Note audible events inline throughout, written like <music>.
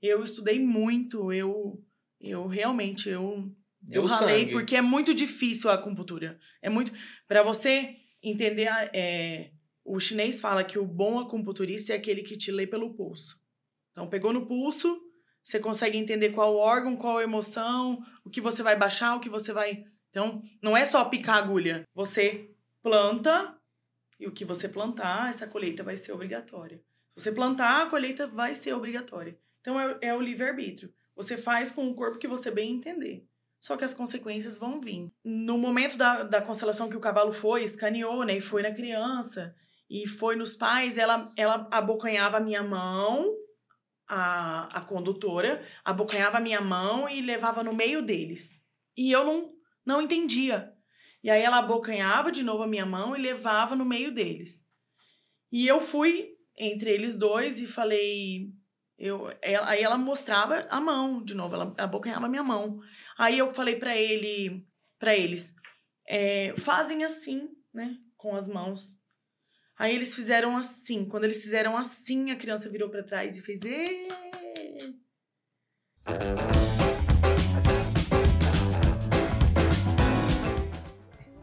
eu estudei muito, eu, eu realmente, eu, eu ralei, sangue. porque é muito difícil a acupuntura. É muito. Para você entender, é, o chinês fala que o bom acupunturista é aquele que te lê pelo pulso. Então, pegou no pulso, você consegue entender qual órgão, qual emoção, o que você vai baixar, o que você vai. Então, não é só picar a agulha. Você planta e o que você plantar, essa colheita vai ser obrigatória. Se você plantar, a colheita vai ser obrigatória. Então, é, é o livre-arbítrio. Você faz com o corpo que você bem entender. Só que as consequências vão vir. No momento da, da constelação que o cavalo foi, escaneou, né? E foi na criança. E foi nos pais, ela, ela abocanhava a minha mão, a, a condutora, abocanhava a minha mão e levava no meio deles. E eu não, não entendia. E aí ela abocanhava de novo a minha mão e levava no meio deles. E eu fui entre eles dois e falei. Eu, ela- aí ela mostrava a mão de novo, ela abocanhava a minha mão. Aí eu falei pra ele, para eles, é, fazem assim, né, com as mãos. Aí eles fizeram assim. Quando eles fizeram assim, a criança virou pra trás e fez.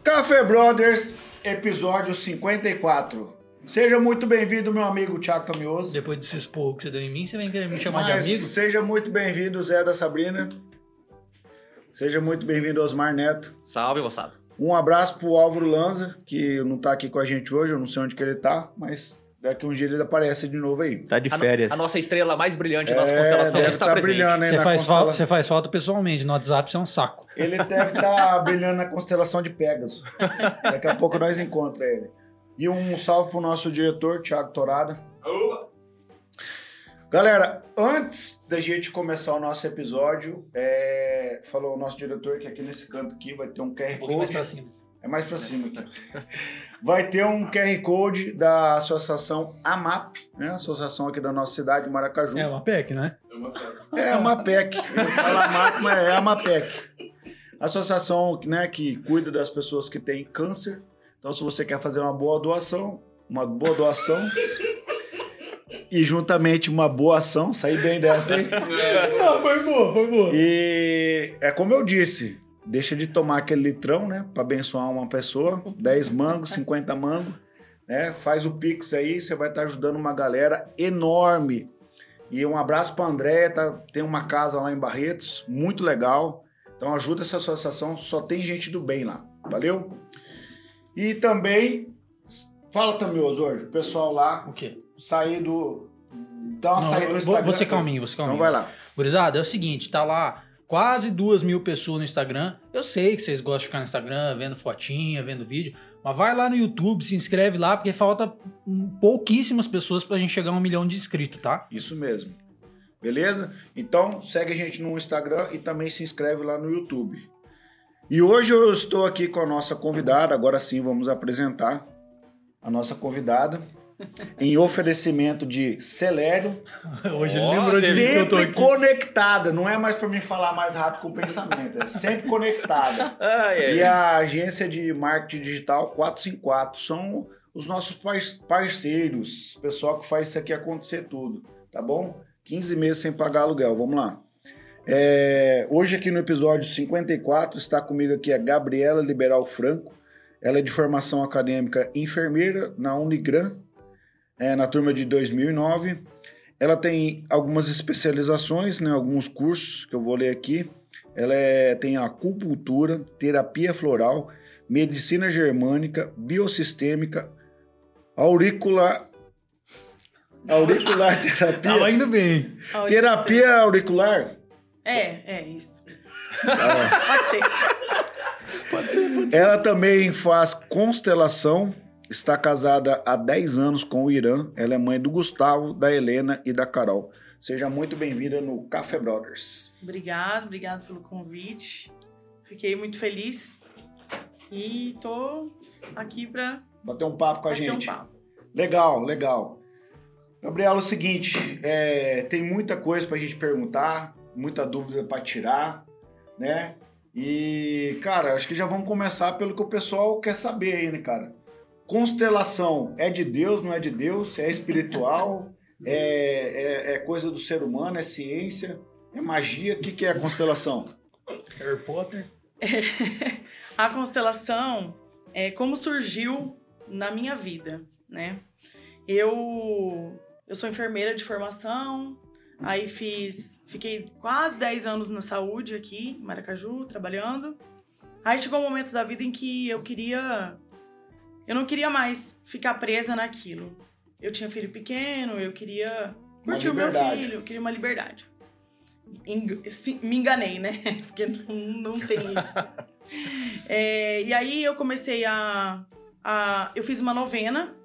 Café Brothers, episódio 54. Seja muito bem-vindo, meu amigo Thiago Tamioso. Depois desse expor que você deu em mim, você vem querer me chamar Mas de amigo? Seja muito bem-vindo, Zé da Sabrina. Seja muito bem-vindo, Osmar Neto. Salve, moçada. Um abraço pro Álvaro Lanza, que não tá aqui com a gente hoje, eu não sei onde que ele tá, mas daqui uns dias ele aparece de novo aí. Tá de A, no- férias. a nossa estrela mais brilhante da nossa É, constelação deve está tá presente. brilhando aí Você faz, constela- falta, você faz falta pessoalmente, no WhatsApp você é um saco. Ele deve estar brilhando na constelação de Pegasus. <laughs> Daqui a pouco nós encontramos ele. E um salve pro nosso diretor, Thiago Torada. Galera, antes da gente começar o nosso episódio, é, falou o nosso diretor que aqui nesse canto aqui vai ter um QR Um pouquinho mais Code. pra cima. É mais pra cima aqui. Vai ter um QR Code da associação AMAP, né? Associação aqui da nossa cidade, Maracaju. É uma PEC, né? É a MAPEC. Ele fala MAP, mas é a MAPEC. Associação né, que cuida das pessoas que têm câncer. Então, se você quer fazer uma boa doação, uma boa doação e juntamente uma boa ação, sair bem dessa aí. <laughs> Não, foi boa, foi boa. E é como eu disse, deixa de tomar aquele litrão, né, para abençoar uma pessoa, 10 mangos, 50 mangos, né? Faz o Pix aí, você vai estar ajudando uma galera enorme. E um abraço para André, tá, tem uma casa lá em Barretos, muito legal. Então ajuda essa associação, só tem gente do bem lá. Valeu? E também fala também, Osor, o pessoal lá O quê? sair do dá uma Não, saída no vou, Instagram. ser calminho, ser Então calminho. vai lá. Gurizada, é o seguinte, tá lá quase duas mil pessoas no Instagram. Eu sei que vocês gostam de ficar no Instagram, vendo fotinha, vendo vídeo, mas vai lá no YouTube, se inscreve lá, porque falta pouquíssimas pessoas pra gente chegar a um milhão de inscritos, tá? Isso mesmo. Beleza? Então, segue a gente no Instagram e também se inscreve lá no YouTube. E hoje eu estou aqui com a nossa convidada, agora sim vamos apresentar a nossa convidada, em oferecimento de Celério, <laughs> Hoje ele lembrou de mim que eu tô sempre aqui. conectada, não é mais para mim falar mais rápido com o pensamento, é sempre conectada. <laughs> Ai, ai. E a agência de marketing digital 454 são os nossos par- parceiros, pessoal que faz isso aqui acontecer tudo, tá bom? 15 meses sem pagar aluguel, vamos lá. É, hoje aqui no episódio 54 está comigo aqui a Gabriela Liberal Franco. Ela é de formação acadêmica enfermeira na Unigran, é, na turma de 2009. Ela tem algumas especializações, né, alguns cursos que eu vou ler aqui. Ela é- tem acupuntura, terapia floral, medicina germânica, biossistêmica, <laughs> auricular, auricular Tava terapia, indo bem. terapia auricular. É, é isso. Ah, Pode ser. Pode ser, pode Ela também faz constelação, está casada há 10 anos com o Irã. Ela é mãe do Gustavo, da Helena e da Carol. Seja muito bem-vinda no Café Brothers. Obrigado, obrigado pelo convite. Fiquei muito feliz. E tô aqui pra Bater um papo com a bater gente. um papo. Legal, legal. Gabriela, é o seguinte, é, tem muita coisa pra gente perguntar, muita dúvida pra tirar, né? E, cara, acho que já vamos começar pelo que o pessoal quer saber aí, né, cara? Constelação é de Deus, não é de Deus? É espiritual? <laughs> É, é, é coisa do ser humano, é ciência, é magia. O que, que é a constelação? Harry Potter. <laughs> a constelação é como surgiu na minha vida, né? Eu eu sou enfermeira de formação, aí fiz, fiquei quase 10 anos na saúde aqui, em Maracaju, trabalhando. Aí chegou um momento da vida em que eu queria eu não queria mais ficar presa naquilo. Eu tinha filho pequeno, eu queria curtir o meu filho, eu queria uma liberdade. me enganei, né? <laughs> Porque não, não tem isso. <laughs> é, e aí eu comecei a, a. Eu fiz uma novena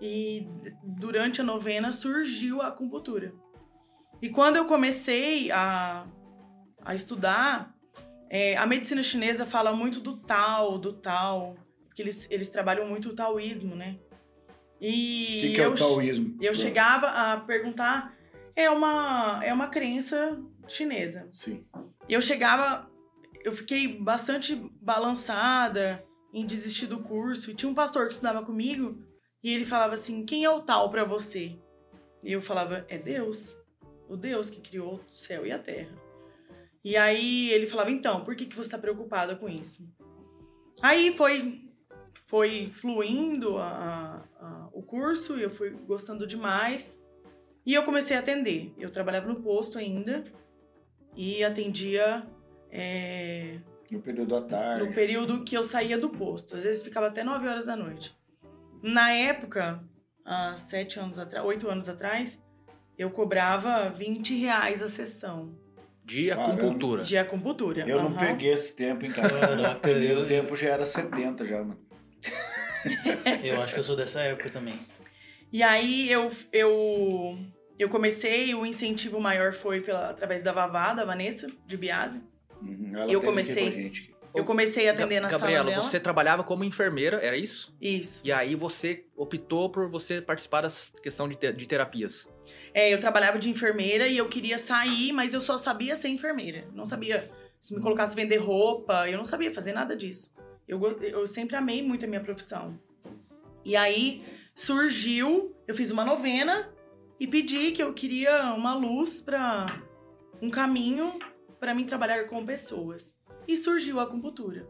e durante a novena surgiu a acupuntura. E quando eu comecei a, a estudar, é, a medicina chinesa fala muito do tal, do tal, porque eles, eles trabalham muito o taoísmo, né? E o que, que é o taoísmo? Eu chegava a perguntar, é uma, é uma crença chinesa. Sim. Eu chegava, eu fiquei bastante balançada em desistir do curso. E tinha um pastor que estudava comigo e ele falava assim: quem é o tal para você? E eu falava: é Deus. O Deus que criou o céu e a terra. E aí ele falava: então, por que, que você está preocupada com isso? Aí foi foi fluindo a, a, o curso e eu fui gostando demais. E eu comecei a atender. Eu trabalhava no posto ainda e atendia. É, no período da tarde. No período que eu saía do posto. Às vezes ficava até 9 horas da noite. Na época, há sete anos atrás, oito anos atrás, eu cobrava 20 reais a sessão. De acupuntura. De acupuntura. Eu uhum. não peguei esse tempo, então. Caraca, eu... O tempo já era 70 já, mano. <laughs> eu acho que eu sou dessa época também. E aí eu, eu, eu comecei, o incentivo maior foi pela, através da Vavá, da Vanessa, de Biase. Uhum, eu comecei. Eu comecei a atender na Gabriela, sala dela. você trabalhava como enfermeira, era isso? Isso. E aí você optou por você participar da questão de, de terapias. É, eu trabalhava de enfermeira e eu queria sair, mas eu só sabia ser enfermeira. Não sabia se me colocasse vender roupa, eu não sabia fazer nada disso. Eu, eu sempre amei muito a minha profissão. E aí surgiu, eu fiz uma novena e pedi que eu queria uma luz para um caminho para mim trabalhar com pessoas e surgiu a acupuntura.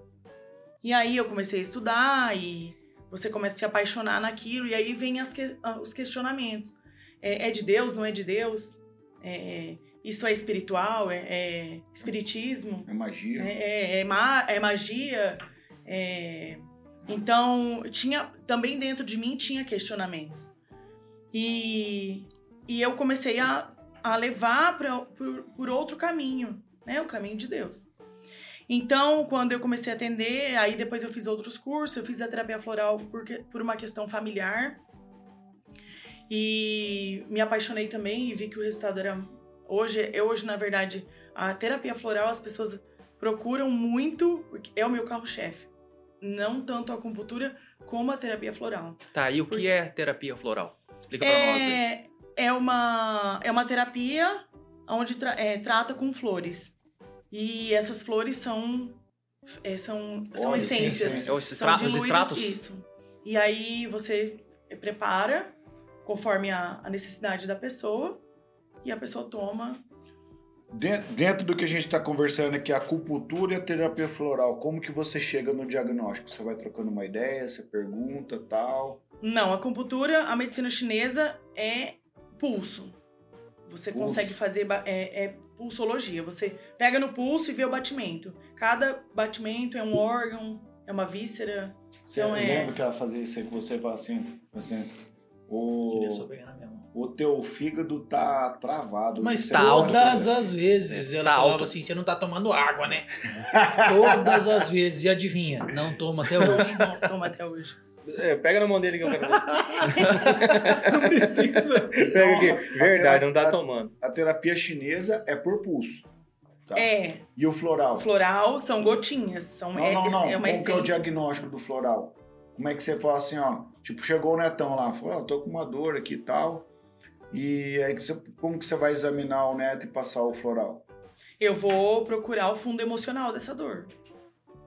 E aí eu comecei a estudar e você começa a se apaixonar naquilo e aí vem que, os questionamentos. É, é, de Deus, não é de Deus? É, isso é espiritual? É, é espiritismo? É magia? É, é, é ma é magia? então, tinha também dentro de mim tinha questionamentos. E, e eu comecei a, a levar pra, por, por outro caminho, né? O caminho de Deus. Então, quando eu comecei a atender, aí depois eu fiz outros cursos, eu fiz a terapia floral por, por uma questão familiar. E me apaixonei também e vi que o resultado era. Hoje, eu hoje, na verdade, a terapia floral as pessoas procuram muito, é o meu carro-chefe. Não tanto a acupuntura como a terapia floral. Tá, e o porque... que é terapia floral? Explica pra é, nós aí. É uma, é uma terapia onde tra é, trata com flores. E essas flores são é, são, são oh, essências. Sim, sim. São extra diluídas, os extratos? Isso. E aí você prepara conforme a, a necessidade da pessoa e a pessoa toma. Dentro, dentro do que a gente está conversando aqui, a acupuntura e a terapia floral, como que você chega no diagnóstico? Você vai trocando uma ideia, você pergunta, tal? Não, a acupuntura, a medicina chinesa é pulso. Você pulso. consegue fazer é, é pulsologia. Você pega no pulso e vê o batimento. Cada batimento é um órgão, é uma víscera. Você então é... lembra que ela fazia isso aí que você assim, assim o... o teu fígado tá travado. Mas todas as vezes ela tá falava alto. assim, você não tá tomando água, né? todas as vezes. E adivinha, não toma até hoje. Não toma até hoje. É, pega na mão dele que eu quero ver. <laughs> não precisa. Pega aqui. Verdade, não tá tomando. A terapia chinesa é por pulso. Tá? É. E o floral? Floral são gotinhas. São não, não, não. É uma Qual que é o diagnóstico do floral? Como é que você fala assim, ó? Tipo, chegou o netão lá, falou, oh, tô com uma dor aqui e tal. E aí, como que você vai examinar o neto e passar o floral? Eu vou procurar o fundo emocional dessa dor.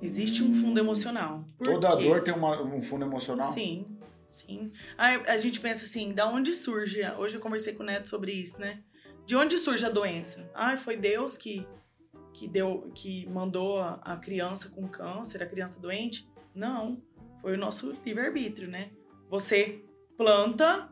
Existe um fundo emocional. Por Toda quê? dor tem uma, um fundo emocional? Sim. Sim. Aí a gente pensa assim, da onde surge? Hoje eu conversei com o Neto sobre isso, né? De onde surge a doença? Ah, foi Deus que que deu que mandou a, a criança com câncer, a criança doente? Não, foi o nosso livre-arbítrio, né? Você planta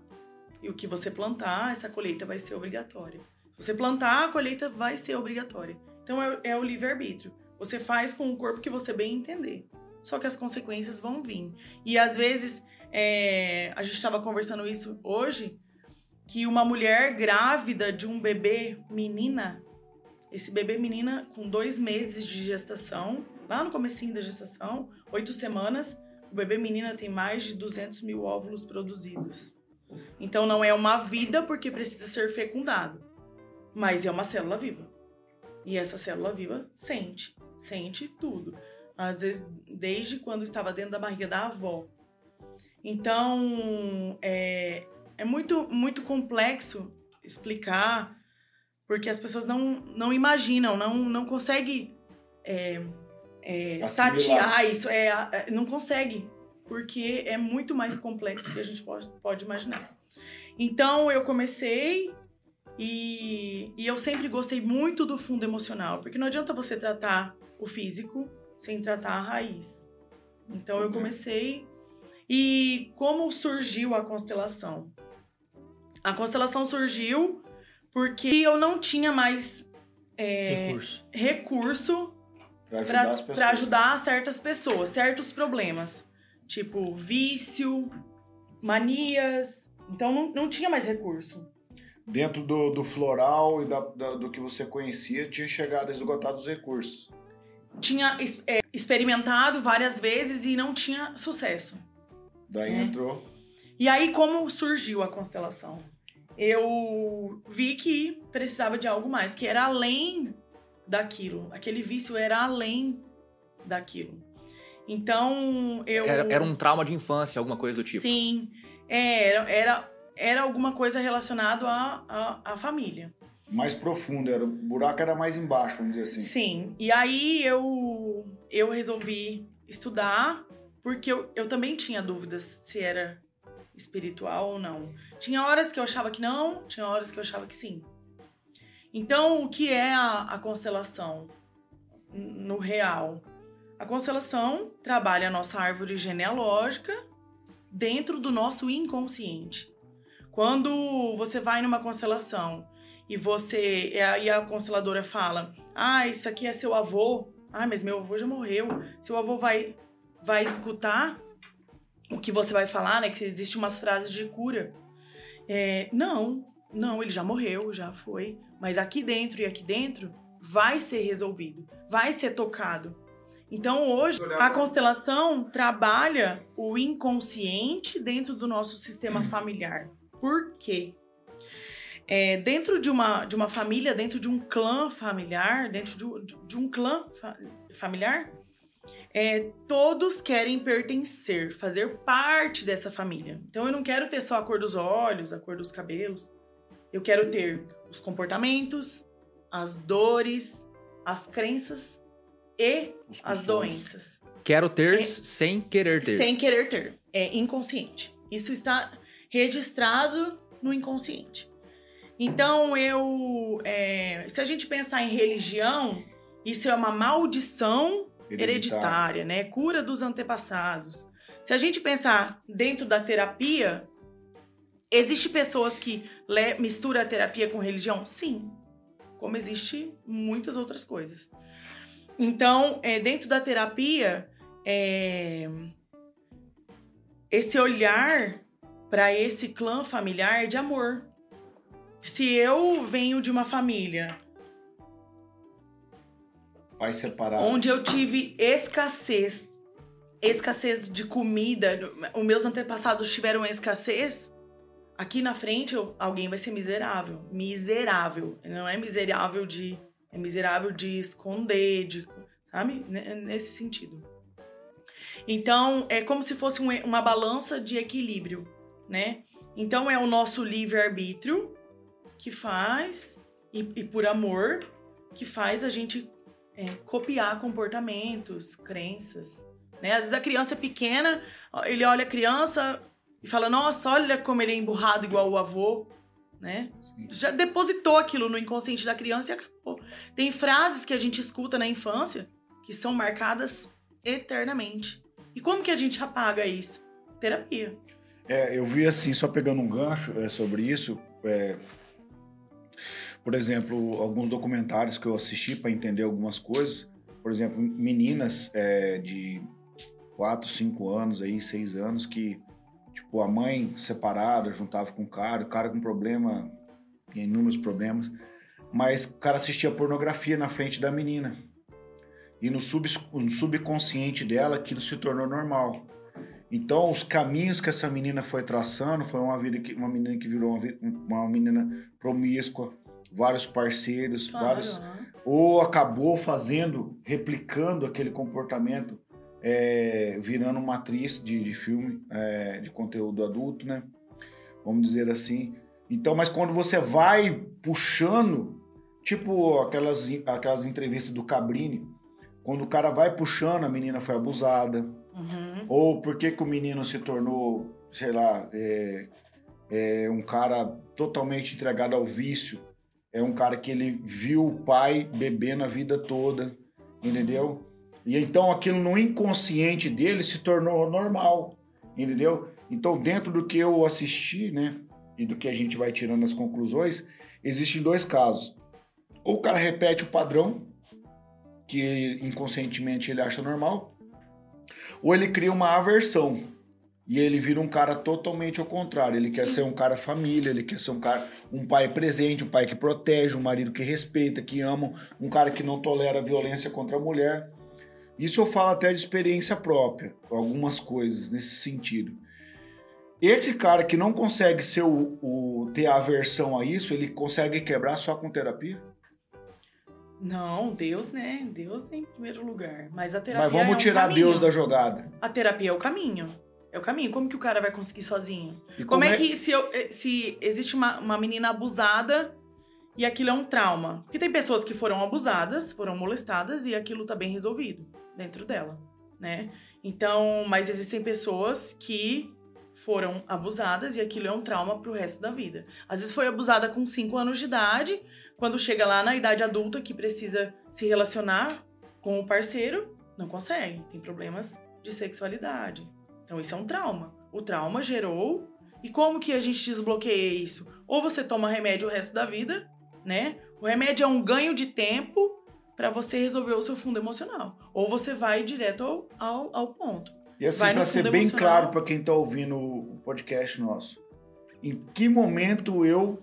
e o que você plantar, essa colheita vai ser obrigatória. Você plantar, a colheita vai ser obrigatória. Então é, é o livre-arbítrio. Você faz com o corpo que você bem entender. Só que as consequências vão vir. E às vezes, é, a gente estava conversando isso hoje, que uma mulher grávida de um bebê menina, esse bebê menina com dois meses de gestação, lá no comecinho da gestação, oito semanas, o bebê menina tem mais de 200 mil óvulos produzidos. Então não é uma vida porque precisa ser fecundado, mas é uma célula viva. E essa célula viva sente, sente tudo. Às vezes, desde quando estava dentro da barriga da avó. Então, é, é muito, muito complexo explicar, porque as pessoas não, não imaginam, não, não conseguem é, é, tatear isso, é, é, não consegue, porque é muito mais complexo do que a gente pode, pode imaginar. Então, eu comecei e, e eu sempre gostei muito do fundo emocional, porque não adianta você tratar o físico sem tratar a raiz. Então, eu comecei. E como surgiu a constelação? A constelação surgiu porque eu não tinha mais é, Recurso. recurso Pra ajudar as pessoas. para ajudar certas pessoas, certos problemas, tipo vício, manias. Então não, não tinha mais recurso. Dentro do, do floral e da, da- do que você conhecia, tinha chegado a esgotar os recursos. Tinha é, experimentado várias vezes e não tinha sucesso. Daí É. entrou. E aí como surgiu a constelação? Eu vi que precisava de algo mais, que era além daquilo. Aquele vício era além daquilo. Então eu Era, era um trauma de infância, alguma coisa do tipo. Sim. É, era, era, era alguma coisa relacionada à, à, à família. Mais profundo, era, o buraco era mais embaixo, vamos dizer assim. Sim. E aí eu, eu resolvi estudar, porque eu, eu também tinha dúvidas se era espiritual ou não. Tinha horas que eu achava que não, tinha horas que eu achava que sim. Então, o que é a, a constelação no real? A constelação trabalha a nossa árvore genealógica dentro do nosso inconsciente. Quando você vai numa constelação e você a, e a consteladora fala: "Ah, isso aqui é seu avô. Ah, mas meu avô já morreu". Seu avô vai vai escutar o que você vai falar, né? Que existe umas frases de cura. É, não, não, ele já morreu, já foi. Mas aqui dentro e aqui dentro vai ser resolvido, vai ser tocado. Então hoje a constelação trabalha o inconsciente dentro do nosso sistema familiar. Por quê? É, dentro de uma, de uma família, dentro de um clã familiar, dentro de, um- de um clã fa- familiar, é, todos querem pertencer, fazer parte dessa família. Então eu não quero ter só a cor dos olhos, a cor dos cabelos. Eu quero ter os comportamentos, as dores, as crenças e as doenças. Quero ter É- sem querer ter. Sem querer ter. É inconsciente. Isso está registrado no inconsciente. Então, eu. é, se a gente pensar em religião, isso é uma maldição hereditária, né? Cura dos antepassados. Se a gente pensar dentro da terapia, existe pessoas que misturam a terapia com religião? Sim. Como existe muitas outras coisas. Então, é, dentro da terapia, é, esse olhar para esse clã familiar é de amor. Se eu venho de uma família Pais separados. onde eu tive escassez, escassez de comida, os meus antepassados tiveram escassez, aqui na frente alguém vai ser miserável. Miserável. Não é miserável de. É miserável de esconder, de, sabe? Nesse sentido. Então, é como se fosse uma balança de equilíbrio, né? Então, é o nosso livre-arbítrio que faz, e, e por amor, que faz a gente é, copiar comportamentos, crenças. Né? Às vezes a criança é pequena, ele olha a criança e fala: Nossa, olha como ele é emburrado igual o avô, né? Sim. Já depositou aquilo no inconsciente da criança e acabou. Tem frases que a gente escuta na infância que são marcadas eternamente. E como que a gente apaga isso? Terapia. É, eu vi assim, só pegando um gancho é, sobre isso, é, por exemplo, alguns documentários que eu assisti para entender algumas coisas. Por exemplo, meninas é, de 4, 5 anos, aí, 6 anos, que tipo, a mãe separada juntava com o cara, o cara com problema, inúmeros problemas, mas o cara assistia pornografia na frente da menina. E no, sub, no subconsciente dela aquilo se tornou normal. Então, os caminhos que essa menina foi traçando foi uma, vida que, uma menina que virou uma, uma menina promíscua, vários parceiros, vários. né? Ou acabou fazendo, replicando aquele comportamento, é, virando uma atriz de, de filme, é, de conteúdo adulto, né? Vamos dizer assim. Então, mas quando você vai puxando, tipo aquelas, aquelas entrevistas do Cabrini, quando o cara vai puxando, a menina foi abusada, Uhum. ou por que, que o menino se tornou, sei lá, é, é um cara totalmente entregado ao vício. É um cara que ele viu o pai bebendo a vida toda, entendeu? E então aquilo no inconsciente dele se tornou normal, entendeu? Então, dentro do que eu assisti, né, e do que a gente vai tirando as conclusões, existem dois casos. Ou o cara repete o padrão, que inconscientemente ele acha normal, ou ele cria uma aversão e ele vira um cara totalmente ao contrário. Ele quer Sim. ser um cara família, ele quer ser um cara, um pai presente, um pai que protege, um marido que respeita, que ama, um cara que não tolera violência contra a mulher. Isso eu falo até de experiência própria, algumas coisas nesse sentido. Esse cara que não consegue ser o, o- ter aversão a isso, ele consegue quebrar só com terapia? Não, Deus, né? Deus em primeiro lugar. Mas a terapia Mas vamos é um tirar caminho. Deus da jogada. A terapia é o caminho. É o caminho. Como que o cara vai conseguir sozinho? E Como, é que se, eu- eh, se existe uma, uma menina abusada e aquilo é um trauma? Porque tem pessoas que foram abusadas, foram molestadas e aquilo tá bem resolvido dentro dela, né? Então, mas existem pessoas que foram abusadas e aquilo é um trauma pro resto da vida. Às vezes foi abusada com 5 anos de idade, quando chega lá na idade adulta que precisa se relacionar com o parceiro, não consegue, tem problemas de sexualidade. Então isso é um trauma. O trauma gerou e como que a gente desbloqueia isso? Ou você toma remédio o resto da vida, né? O remédio é um ganho de tempo para você resolver o seu fundo emocional. Ou você vai direto ao, ao, ao ponto. E assim, para ser bem emocional. claro para quem está ouvindo o podcast nosso, em que momento eu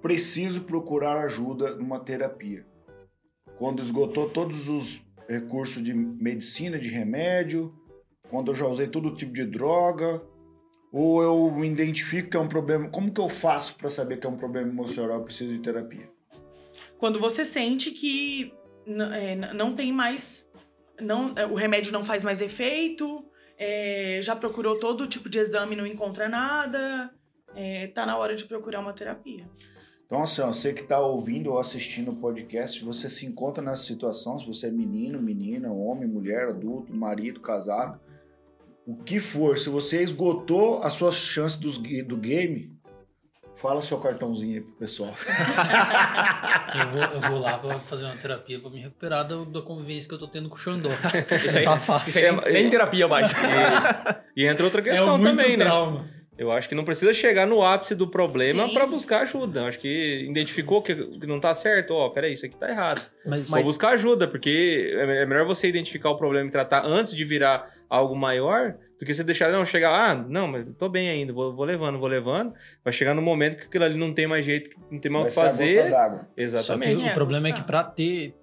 preciso procurar ajuda numa terapia? Quando esgotou todos os recursos de medicina, de remédio, quando eu já usei todo tipo de droga, ou eu identifico que é um problema. Como que eu faço para saber que é um problema emocional? Eu preciso de terapia. Quando você sente que é, não tem mais. Não, é, o remédio não faz mais efeito, é, já procurou todo tipo de exame e não encontra nada. É, tá na hora de procurar uma terapia. Então, assim, ó, você que está ouvindo ou assistindo o podcast, se você se encontra nessa situação, se você é menino, menina, homem, mulher, adulto, marido, casado, o que for, se você esgotou as suas chances ga- do game, fala seu cartãozinho aí pro pessoal. <laughs> Eu vou, eu vou lá pra fazer uma terapia pra me recuperar da, da convivência que eu tô tendo com o Xandó. Isso aí, tá isso fácil. aí é, nem terapia mais. <laughs> E, e entra outra É questão muito também, né? trauma. Eu acho que não precisa chegar no ápice do problema pra buscar ajuda. Eu acho que identificou que, não tá certo, ó, peraí, isso aqui tá errado. Mas, Vou buscar ajuda, porque é é melhor você identificar o problema e tratar antes de virar algo maior, do que você deixar, não, chegar, ah, não, mas tô bem ainda, vou, vou levando, vou levando. Vai chegar no momento que aquilo ali não tem mais jeito, não tem mais o que fazer. d'água. Só que Exatamente. É, o problema é que pra ter.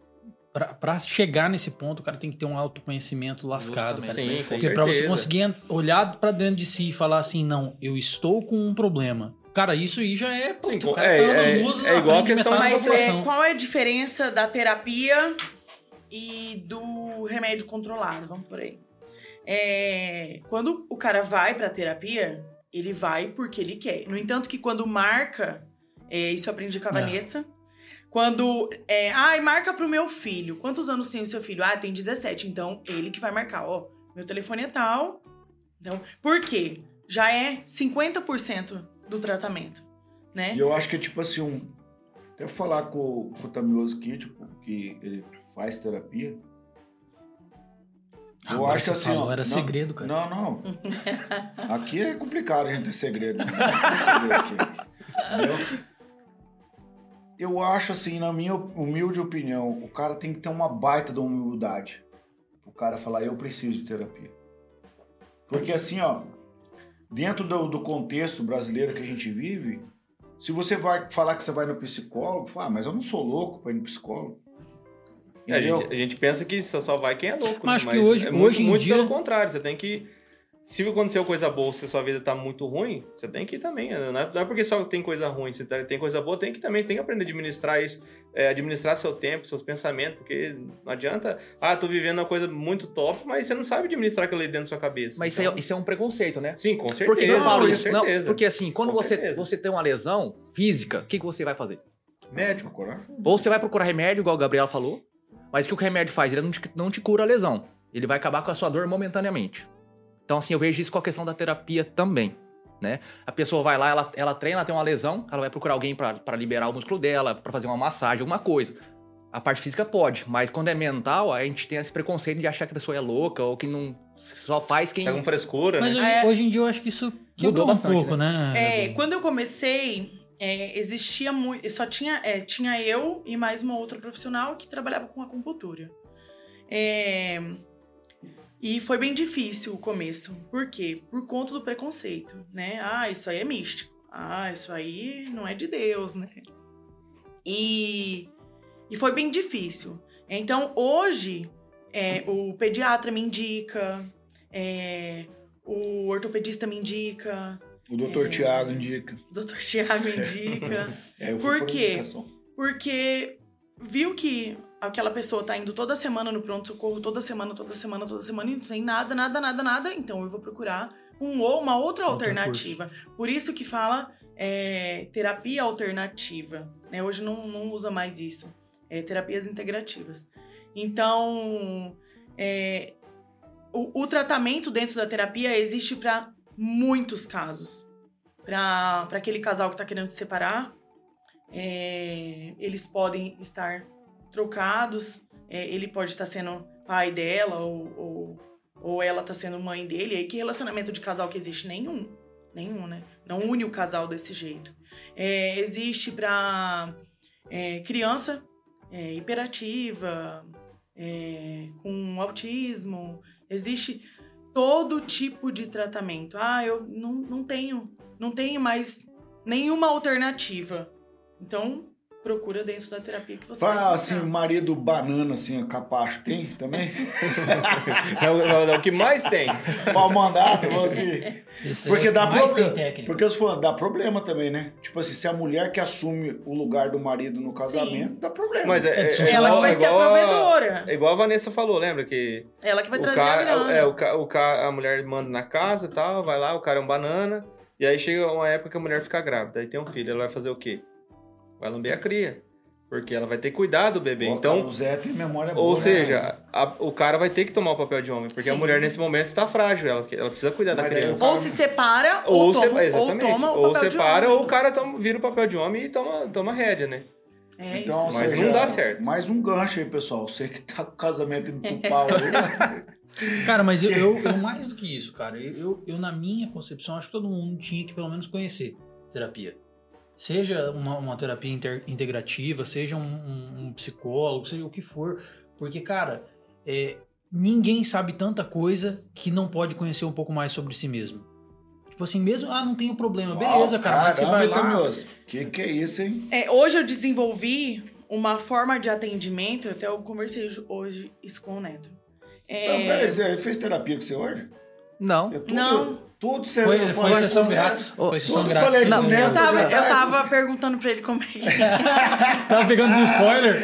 Pra, pra chegar nesse ponto, o cara tem que ter um autoconhecimento lascado, cara. Sim, com Porque pra você conseguir olhar pra dentro de si e falar assim, não, eu estou com um problema. Cara, isso aí já é. Pô, Sim, o cara é- tá é- luzes é na igual a questão metade da Mas é, população. qual é a diferença da terapia e do remédio controlado? Vamos por aí. É, quando o cara vai pra terapia, ele vai porque ele quer. No entanto, que quando marca, é, isso eu aprendi com a É. Vanessa. Quando. É, ai, marca pro meu filho. Quantos anos tem o seu filho? Ah, tem 17. Então, ele que vai marcar. Ó, meu telefone é tal. Então, por quê? já é 50% do tratamento, né? E eu acho que é tipo assim, um. Até falar com, com o Tamioso aqui, tipo, que ele faz terapia. Eu Agora acho que assim, falou, ó, era não- segredo, cara. Não, não. <laughs> Aqui é complicado a gente ter segredo. né? Segredo? Eu acho assim, na minha humilde opinião, o cara tem que ter uma baita de humildade. O cara falar, eu preciso de terapia. Porque assim, ó, dentro do, do contexto brasileiro que a gente vive, se você vai falar que você vai no psicólogo, fala, ah, mas eu não sou louco pra ir no psicólogo. A, gente, a gente pensa que só, só vai quem é louco, Mas né? acho que hoje- é muito, hoje muito dia- pelo contrário, você tem que. Se aconteceu coisa boa, se a sua vida tá muito ruim, você tem que ir também. Não é, não é porque só tem coisa ruim, se tá- tem coisa boa, tem que também tem que aprender a administrar isso, é, administrar seu tempo, seus pensamentos, porque não adianta, ah, tô vivendo uma coisa muito top, mas você não sabe administrar aquilo ali dentro da sua cabeça. Mas isso, Então, é, isso é um preconceito, né? Sim, com certeza. Por que eu falo isso? Não, porque assim, quando Com você, certeza. você tem uma lesão física, o que, que você vai fazer? Médico. Procurar. Ou você vai procurar remédio, igual o Gabriel falou, mas o que o remédio faz? Ele não te, não te cura a lesão. Ele vai acabar com a sua dor momentaneamente. Então, assim, eu vejo isso com a questão da terapia também, né? A pessoa vai lá, ela, ela treina, ela tem uma lesão, ela vai procurar alguém pra pra liberar o músculo dela, pra fazer uma massagem, alguma coisa. A parte física pode, mas quando é mental, a gente tem esse preconceito de achar que a pessoa é louca ou que não só faz quem... Tá com frescura, Mas né? hoje, É. hoje em dia eu acho que isso Mudou mudou um bastante, pouco, né? É, Edu? quando eu comecei, é, existia muito. Só tinha, é, tinha eu e mais uma outra profissional que trabalhava com acupuntura. É, e foi bem difícil o começo. Por quê? Por conta do preconceito, né? Ah, isso aí é místico. Ah, isso aí não é de Deus, né? E, e foi bem difícil. Então, hoje, é, o pediatra me indica, é, o ortopedista me indica, O doutor É. Tiago indica. o doutor Tiago indica. <laughs> É, eu Por quê? Porque viu que aquela pessoa tá indo toda semana no pronto-socorro, toda semana, toda semana, toda semana, e não tem nada, nada, nada, nada, então eu vou procurar um ou uma outra Outro alternativa. Por isso que fala é, terapia alternativa. Né? Hoje não, não usa mais isso. É, terapias integrativas. Então, é, o, o tratamento dentro da terapia existe para muitos casos. Para aquele casal que está querendo se separar, é, eles podem estar trocados, é, ele pode estar sendo pai dela ou, ou, ou ela está sendo mãe dele. E que relacionamento de casal que existe? Nenhum. Nenhum, né? Não une o casal desse jeito. É, existe para criança é, hiperativa, é, com autismo. Existe todo tipo de tratamento. Ah, eu não, não tenho, não tenho mais nenhuma alternativa. Então, procura dentro da terapia que você vai Fala assim, encontrar. marido banana, assim, capacho, tem também? <laughs> É o, é o- é o que mais tem. Pau mandado, você. Esse <laughs> Porque é o dá problema. tem técnica. Porque você falou, dá problema também, né? Tipo assim, se a mulher que assume o lugar do marido no casamento, dá problema. Mas é, É, é, se Ela igual, que vai é ser a igual provedora. É igual a Vanessa falou, lembra que Ela que vai o trazer cara, a grana. é, o, o a mulher manda na casa e tal, vai lá, o cara é um banana, e aí chega uma época que a mulher fica grávida, aí tem um filho, ela vai fazer o quê? Vai lamber a cria, porque ela vai ter que cuidar do bebê. Então, O Zé tem memória boa. ou né? seja, a- o cara vai ter que tomar o papel de homem, porque a Sim. mulher nesse momento tá frágil, ela, ela precisa cuidar da Mas criança. Ou se separa, ou, Ou, toma, se- ou exatamente. toma o ou papel de separa, homem. ou o cara toma- vira o papel de homem e toma, toma rédea, né? É Então, isso. Mas seja, não dá certo. Mais um gancho aí, pessoal. Você que tá com o casamento indo pro pau aí. <laughs> Cara, mas eu, eu, <laughs> eu mais do que isso, cara. Eu, eu, eu, na minha concepção, acho que todo mundo tinha que pelo menos conhecer terapia. Seja uma, uma terapia inter- integrativa, seja um, um- um psicólogo, seja o que for. Porque, cara, é, ninguém sabe tanta coisa que não pode conhecer um pouco mais sobre si mesmo. Tipo assim, mesmo, ah, não tenho problema. Beleza, cara, mas você vai lá... Etamioso. Que que é isso, hein? É, hoje eu desenvolvi uma forma de atendimento, até eu conversei hoje- isso com o Neto. É, Não, peraí, ele fez terapia com você hoje? Não. É tudo, Não. Tudo você Foi, foi falei sessão grátis. Foi sessão tudo grátis. falei Não, com o eu tava, já eu tava perguntando pra ele como é que <laughs> Tava pegando os spoilers.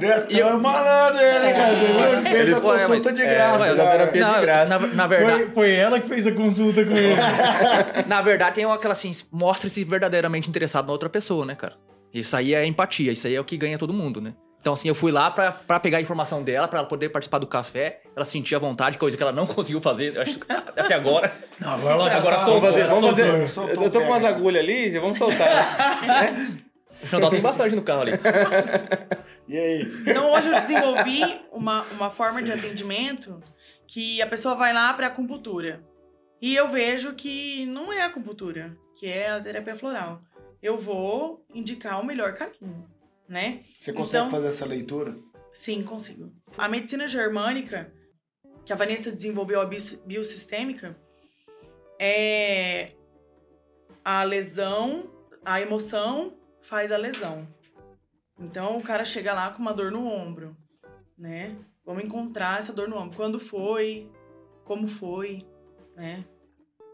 Netão é malandro, ele, cara. Você? Ele fez Ele a foi, consulta mas- de é, graça. mas a já. terapia- de Na, graça. na, na verdade, Foi, foi ela que fez a consulta com ele. <laughs> na verdade, tem aquela assim, mostre-se verdadeiramente interessado na outra pessoa, né, cara? Isso aí é empatia, isso aí é o que ganha todo mundo, né? Então, assim, eu fui lá pra, pra pegar a informação dela, pra ela poder participar do café. Ela sentia vontade, coisa que ela não <laughs> conseguiu fazer, eu acho, até agora. Não, agora ela já Agora tá- sou- Vamos fazer, vamos fazer. soltou, soltou Eu, tô com umas agulhas ali, já vamos soltar. <laughs> O Chantal tem bastante no carro ali. <laughs> E aí? Então hoje eu desenvolvi uma, uma forma de atendimento que a pessoa vai lá para acupuntura. E eu vejo que não é acupuntura, que é a terapia floral. Eu vou indicar o melhor caminho, né? Você consegue Então- fazer essa leitura? Sim, consigo. A medicina germânica, que a Vanessa desenvolveu a bio- biosistêmica, é a lesão, a emoção faz a lesão. Então o cara chega lá com uma dor no ombro, né? Vamos encontrar essa dor no ombro. Quando foi? Como foi? Né?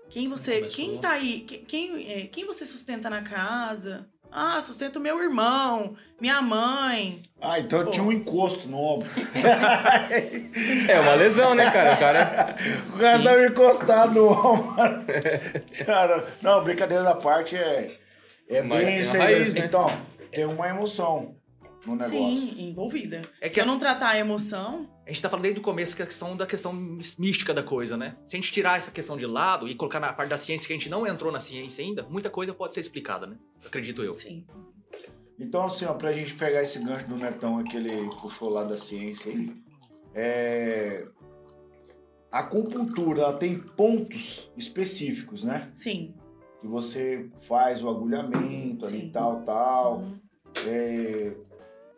Quem você, Começou. quem tá aí? Quem, quem, é, quem você sustenta na casa? Ah, sustento meu irmão, minha mãe. Ah, então Pô. tinha um encosto no ombro. É uma lesão, né, cara? O cara. O cara encostado no ombro. <laughs> cara, não, brincadeira da parte é, é Mas bem isso aí. né? Então, tem uma emoção no negócio. Sim, envolvida. É Se que eu não tratar a emoção, A gente tá falando desde o começo que a questão da questão mística da coisa, né? Se a gente tirar essa questão de lado e colocar na parte da ciência que a gente não entrou na ciência ainda, muita coisa pode ser explicada, né? Acredito eu. sim. Então, assim, ó, pra gente pegar esse gancho do Netão que ele puxou lá da ciência aí, é... a acupuntura ela tem pontos específicos, né? Sim. Que você faz o agulhamento ali, Sim. tal, tal, Uhum. é,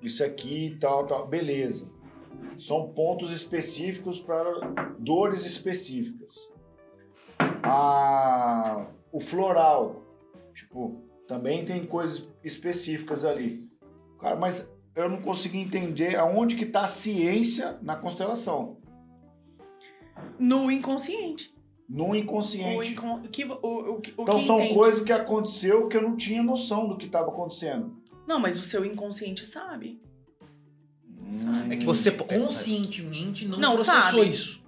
isso aqui, tal, tal, beleza. São pontos específicos para dores específicas. A, o floral, tipo, também tem coisas específicas ali. Cara, mas eu não consegui entender aonde que está a ciência na constelação. No inconsciente. No inconsciente. incon... o que, o, o, Então são entende. coisas que aconteceu que eu não tinha noção do que estava acontecendo. Não, mas o seu inconsciente sabe. Hum. É que você conscientemente não, Não, processou sabe. isso.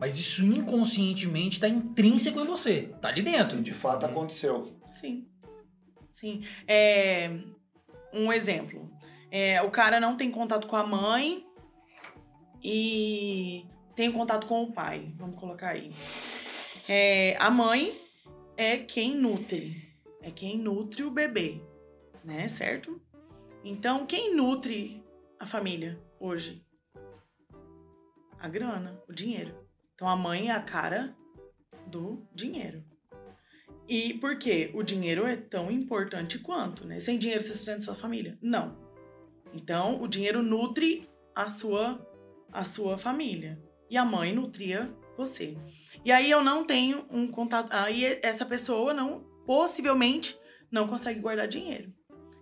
Mas isso inconscientemente tá intrínseco em você. Tá ali dentro. de fato aconteceu. Sim. Sim. É... Um exemplo. É, o cara não tem contato com a mãe e tem contato com o pai. Vamos colocar aí. É, a mãe é quem nutre. É quem nutre o bebê. Né? Certo? Então, quem nutre a família hoje? A grana, o dinheiro. Então, a mãe é a cara do dinheiro. E por quê? O dinheiro é tão importante quanto, né? Sem dinheiro você sustenta sua família? Não. Então, o dinheiro nutre a sua a sua família. E a mãe nutria você. E aí eu não tenho um contato, aí essa pessoa não possivelmente não consegue guardar dinheiro.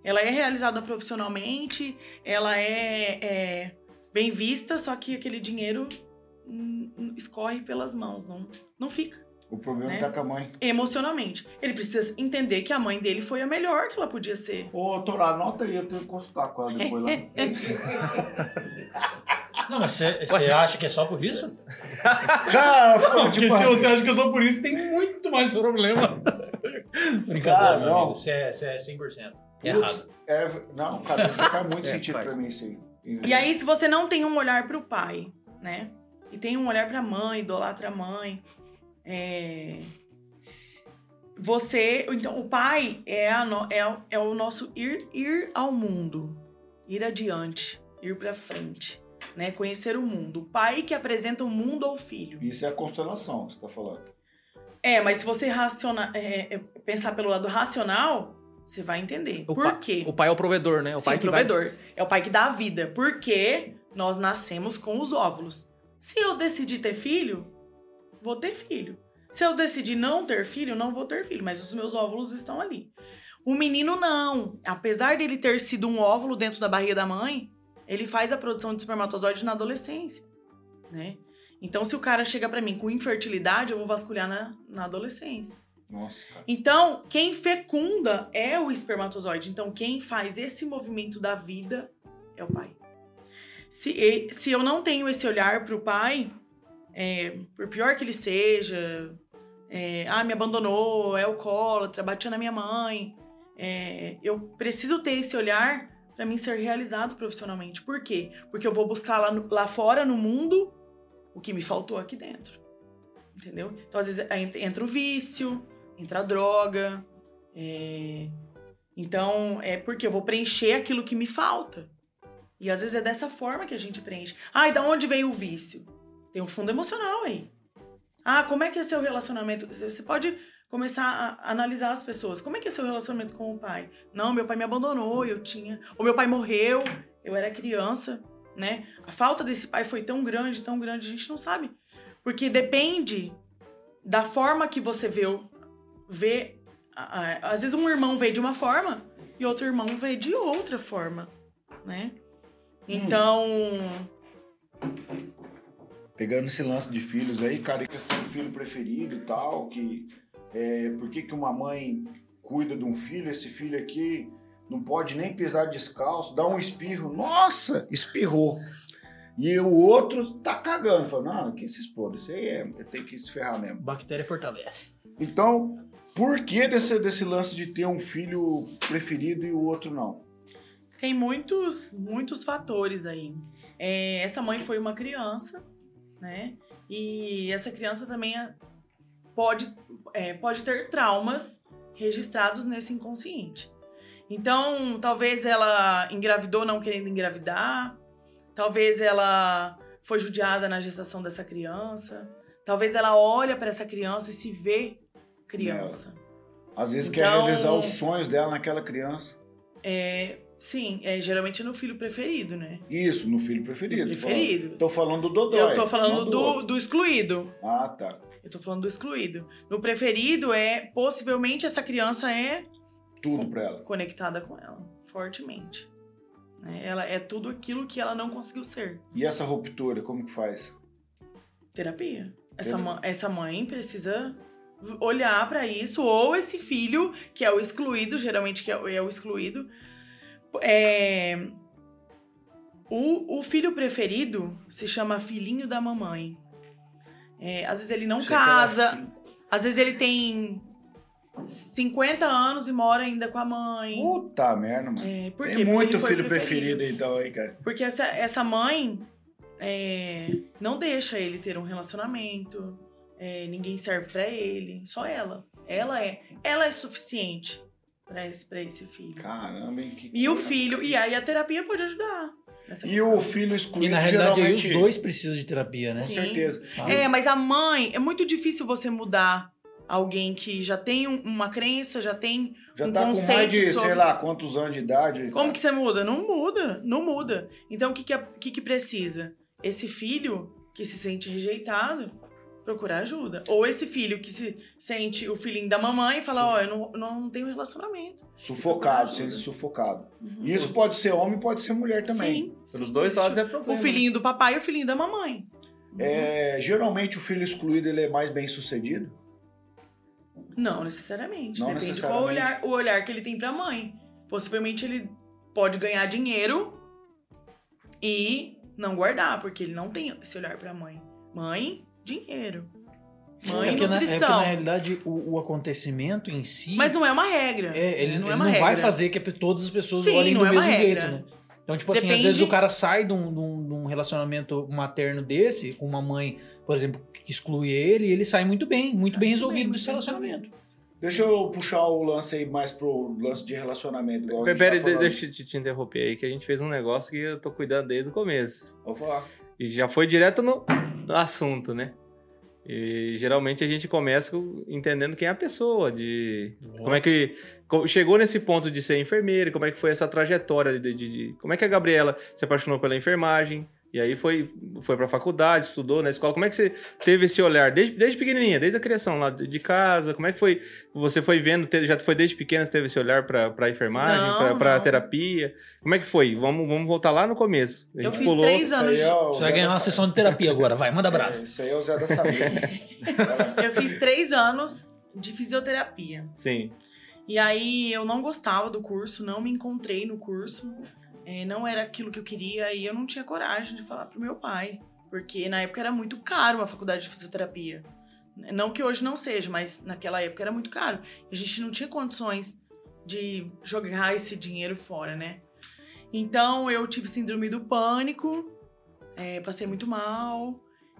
Ela é realizada profissionalmente, ela é, é bem vista, só que aquele dinheiro escorre pelas mãos, não, não fica O problema Né? tá com a mãe. emocionalmente. Ele precisa entender que a mãe dele foi a melhor que ela podia ser. Ô, Torá, anota aí, eu tenho que consultar com ela depois lá. <laughs> Não, mas você acha que é só por isso? Cara, foi, Porque tipo, se você acha que é só por isso, tem muito mais problema. Brincadeira, meu não. Você é, você é 100%. Putz, é, não, cara, isso faz muito <laughs> É, sentido faz. pra mim aí. E aí, se você não tem um olhar pro pai, né? E tem um olhar pra mãe, idolatra a mãe, é... Você. Então, o pai é, a no- é, o- é o nosso ir, ir ao mundo, ir adiante, ir pra frente, né? Conhecer o mundo. O pai que apresenta o mundo ao filho. Isso é a constelação que você tá falando. É, mas se você raciona, é, é, pensar pelo lado racional, você vai entender. O Por quê? O pai é o provedor, né? O Sim, pai que vai- provedor. É o pai que dá a vida. Porque nós nascemos com os óvulos. Se eu decidir ter filho, vou ter filho. Se eu decidir não ter filho, não vou ter filho. Mas os meus óvulos estão ali. O menino não. Apesar dele ter sido um óvulo dentro da barriga da mãe, ele faz a produção de espermatozoide na adolescência, né? Então, se o cara chega pra mim com infertilidade, eu vou vasculhar na, na adolescência. Nossa. Então, quem fecunda é o espermatozoide. Então, quem faz esse movimento da vida é o pai. Se, se eu não tenho esse olhar pro pai, é, por pior que ele seja, é, ah, me abandonou, é alcoólatra, batia na minha mãe, é, eu preciso ter esse olhar para mim ser realizado profissionalmente. Por quê? Porque eu vou buscar lá, no- lá fora no mundo o que me faltou aqui dentro. Entendeu? Então, às vezes, aí entra o vício, entra a droga. é, Então, é porque eu vou preencher aquilo que me falta. E às vezes é dessa forma que a gente preenche. Ah, e da onde veio o vício? Tem um fundo emocional aí. Ah, como é que é seu relacionamento? Você você pode começar a analisar as pessoas. Como é que é seu relacionamento com o pai? Não, meu pai me abandonou, eu tinha. Ou meu pai morreu, eu era criança, né? A falta desse pai foi tão grande, tão grande, a gente não sabe. Porque depende da forma que você vê. Vê às vezes um irmão vê de uma forma e outro irmão vê de outra forma, né? Então, Pegando esse lance de filhos aí, cara, e questão do filho preferido e tal, que é, por que, que uma mãe cuida de um filho, esse filho aqui não pode nem pisar descalço, dá um espirro, nossa, espirrou. E o outro tá cagando, falando, não, que se expor, isso aí é, tem que se ferrar mesmo. Bactéria fortalece. Então, por que desse, desse lance de ter um filho preferido e o outro não? tem muitos, muitos fatores aí. É, essa mãe foi uma criança, né? E essa criança também é- pode, é, pode ter traumas registrados nesse inconsciente. Então, talvez ela engravidou não querendo engravidar, talvez ela foi judiada na gestação dessa criança, talvez ela olha para essa criança e se vê criança. Às vezes quer Então- realizar os sonhos dela naquela criança. É, sim, é, geralmente é no filho preferido, né? Isso, no filho preferido. Preferido. Tô falando do Dodói. Eu tô falando do, do excluído. Ah, tá. Eu tô falando do excluído. No preferido é, possivelmente, essa criança é Tudo pra ela. conectada com ela, fortemente. Né? Ela é tudo aquilo que ela não conseguiu ser. E essa ruptura, como que faz? Terapia. Essa, Terapia. essa mãe precisa olhar pra isso, ou esse filho, que é o excluído, geralmente que é, o- é o excluído. É, O, o filho preferido se chama filhinho da mamãe. É, às vezes ele não casa, às vezes ele tem 50 anos e mora ainda com a mãe. Puta merda, mano. É, por quê? Tem Porque muito filho o preferido então aí, cara. Porque essa, essa mãe é, não deixa ele ter um relacionamento, é, ninguém serve pra ele, só ela. Ela é, ela é suficiente pra esse, pra esse filho. Caramba, hein? Que E o filho, e aí a terapia pode ajudar. E o filho E excluído na realidade aí os geralmente... dois precisam de terapia, né? Com Sim. certeza. Ah, É, mas a mãe, é muito difícil você mudar alguém que já tem um- uma crença, já tem Já um tá com mais conceito de, sobre- sei lá, quantos anos de idade. Como que você muda? Não muda, não muda. Então o que que, é- o que, que precisa? Esse filho que se sente rejeitado, procurar ajuda. Ou esse filho que se sente o filhinho da mamãe e fala, ó, eu não, não tenho relacionamento. Sufocado, sendo sufocado. Uhum. E isso pode ser homem, pode ser mulher também. Sim, Pelos sim, dois lados é problema. O filhinho do papai e o filhinho da mamãe. É, geralmente o filho excluído ele é mais bem sucedido. Não necessariamente. Não Depende necessariamente. qual olhar, o olhar que ele tem pra mãe. Possivelmente ele pode ganhar dinheiro e não guardar, porque ele não tem esse olhar pra mãe. Mãe, dinheiro. Mãe, é porque, na, é porque, nutrição. na realidade o, o acontecimento em si. Mas não é uma regra. É, ele não, é ele uma não vai regra. fazer que todas as pessoas Sim, olhem não do é uma mesmo jeito, regra. né? Então, tipo assim, às Depende- vezes o cara sai de um, de um- de um relacionamento materno desse, com uma mãe, por exemplo, que exclui ele, e ele sai muito bem, muito Sai bem resolvido bem, desse relacionamento. Deixa eu puxar o lance aí mais pro lance de relacionamento. igual a gente Pera, tá deixa eu te, te interromper aí, que a gente fez um negócio que eu tô cuidando desde o começo. Vou falar. E já foi direto no, no <laughs> assunto, né? E geralmente a gente começa com- entendendo quem é a pessoa, de como é que chegou nesse ponto de ser enfermeira, como é que foi essa trajetória de, de- de- como é que a Gabriela se apaixonou pela enfermagem e aí foi foi para faculdade, estudou na escola. Como é que você teve esse olhar desde, desde pequenininha, desde a criação lá de de casa? Como é que foi? Você foi vendo, já foi desde pequena você teve esse olhar para enfermagem, Não, para não. terapia? Como é que foi? Vamos vamos voltar lá no começo. A Eu fiz pulou- três anos. é o Você vai ganhar uma Sa- sessão de terapia agora, vai, manda É, abraço. isso aí é o Zé da lá. <laughs> Eu fiz três anos de fisioterapia. Sim. E aí eu não gostava do curso, não me encontrei no curso. É, não era aquilo que eu queria e eu não tinha coragem de falar pro meu pai. Porque na época era muito caro uma faculdade de fisioterapia. Não que hoje não seja, mas naquela época era muito caro. A gente não tinha condições de jogar esse dinheiro fora, né? Então eu tive síndrome do pânico, é, passei muito mal.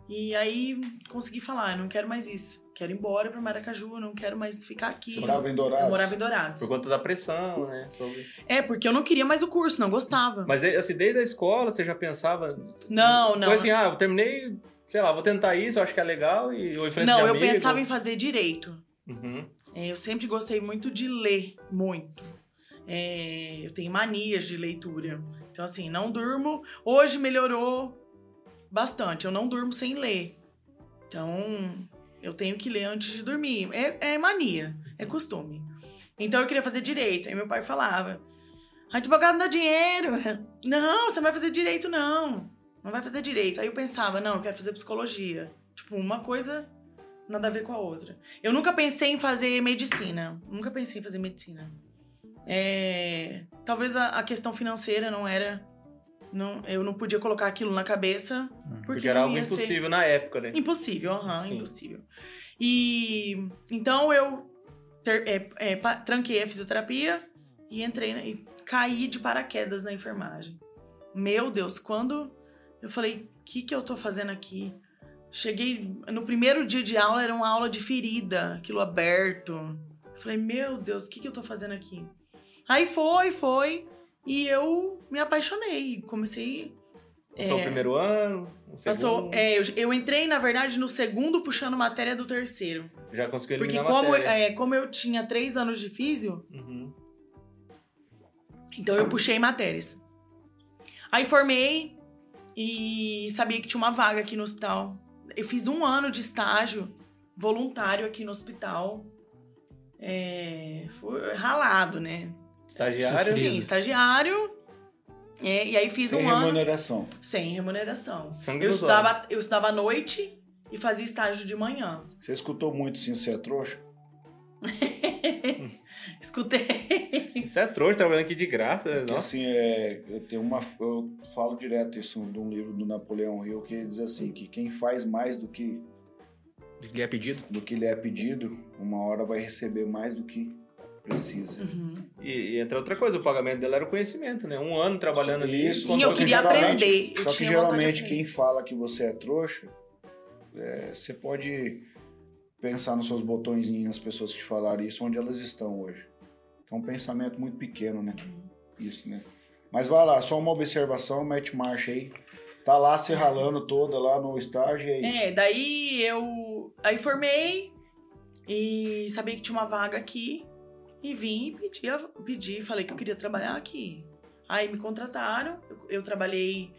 E aí consegui falar, não quero mais isso. Quero ir embora pra Maracaju, não quero mais ficar aqui. Você tava em Eu Dourados? morava em Dourados. Por conta da pressão, né? Sobre- É, porque eu não queria mais o curso, não gostava. Mas assim, desde a escola você já pensava. Não, não. Foi assim, ah, eu terminei, sei lá, vou tentar isso, eu acho que é legal. E ou influência não, eu amigo. pensava em fazer direito. Uhum. É, eu sempre gostei muito de ler, muito. É, eu tenho manias de leitura. Então, assim, não durmo. Hoje melhorou bastante. Eu não durmo sem ler. Então, eu tenho que ler antes de dormir. É, é mania, é costume. Então, eu queria fazer direito. Aí meu pai falava: advogado não dá dinheiro. <laughs> Não, você não vai fazer direito, não. Não vai fazer direito. Aí eu pensava: não, eu quero fazer psicologia. Tipo, uma coisa nada a ver com a outra. Eu nunca pensei em fazer medicina. Nunca pensei em fazer medicina. É, talvez a, a questão financeira não era. Não, eu não podia colocar aquilo na cabeça. Porque, Porque era algo ia ser- impossível na época, né? Impossível, aham, Sim. impossível. E então eu ter- é, é, pa- tranquei a fisioterapia e entrei e caí de paraquedas na enfermagem. Meu Deus, quando eu falei, o que, que eu tô fazendo aqui? Cheguei no primeiro dia de aula, era uma aula de ferida, aquilo aberto. Eu falei, meu Deus, o que, que eu tô fazendo aqui? Aí foi, foi, e eu me apaixonei. Comecei. Passou o é, primeiro ano, o Passou, é, eu, eu entrei, na verdade, no segundo puxando matéria do terceiro. já conseguiu Porque como, é, como eu tinha três anos de físio, Uhum. então eu puxei matérias. Aí formei e sabia que tinha uma vaga aqui no hospital. Eu fiz um ano de estágio voluntário aqui no hospital. É, foi ralado, né? Estagiário. Sim, estagiário. É, e aí fiz Sem um ano remuneração. sem remuneração. Sangue Eu estudava, eu estudava à noite e fazia estágio de manhã. Você escutou muito sim, você é trouxa? <laughs> Escutei. Você é trouxa trabalhando aqui de graça. Porque Nossa. assim, é, eu tenho uma. Eu falo direto isso de um livro do Napoleão Hill que diz assim: que quem faz mais do que, Lhe é pedido. do que lhe é pedido, uma hora vai receber mais do que precisa. Uhum. E, e entre outra coisa, o pagamento dela era o conhecimento, né? Um ano trabalhando Isso. nisso. Sim, quando eu queria aprender. Eu Só que geralmente quem fala que você é trouxa, é, você pode pensar nos seus botõezinhos nas pessoas que te falaram isso, onde elas estão hoje. É um pensamento muito pequeno, né? Isso, né? Mas vai lá, só uma observação, mete marcha aí. Tá lá se ralando toda lá no estágio e aí. É, daí eu. Aí formei e sabia que tinha uma vaga aqui. E vim e pedi, pedi, falei que eu queria trabalhar aqui. Aí me contrataram, eu, eu trabalhei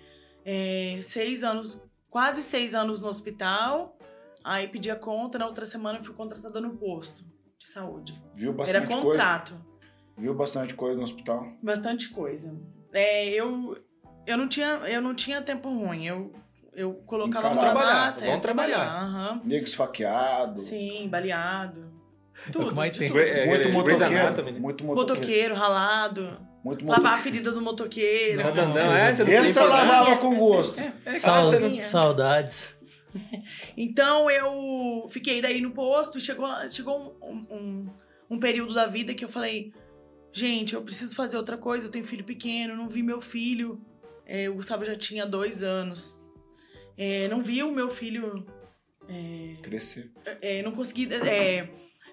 é, seis anos, quase seis anos no hospital. Aí pedi a conta, na outra semana eu fui contratada no posto de saúde. Viu Era bastante coisa? contrato. Viu bastante coisa no hospital? Bastante coisa. É, eu, eu, não tinha, eu não tinha tempo ruim. Eu, eu colocava Trabalhar, massa, vamos é, trabalhar. aham. Nego esfaqueado. Sim, baleado. Tudo. É que mais tem. tudo. É, Muito motoqueiro. Muito motoqueiro. Motoqueiro, ralado. Muito Lavar a ferida do motoqueiro. Não, não, não, é, você não problema. lavava com gosto. É, Sau- você não- Saudades. Então eu fiquei daí no posto e chegou, chegou um, um, um período da vida que eu falei: gente, eu preciso fazer outra coisa. Eu tenho filho pequeno, não vi meu filho. É, o Gustavo já tinha dois anos. É, não vi o meu filho. é, Crescer. é, não consegui.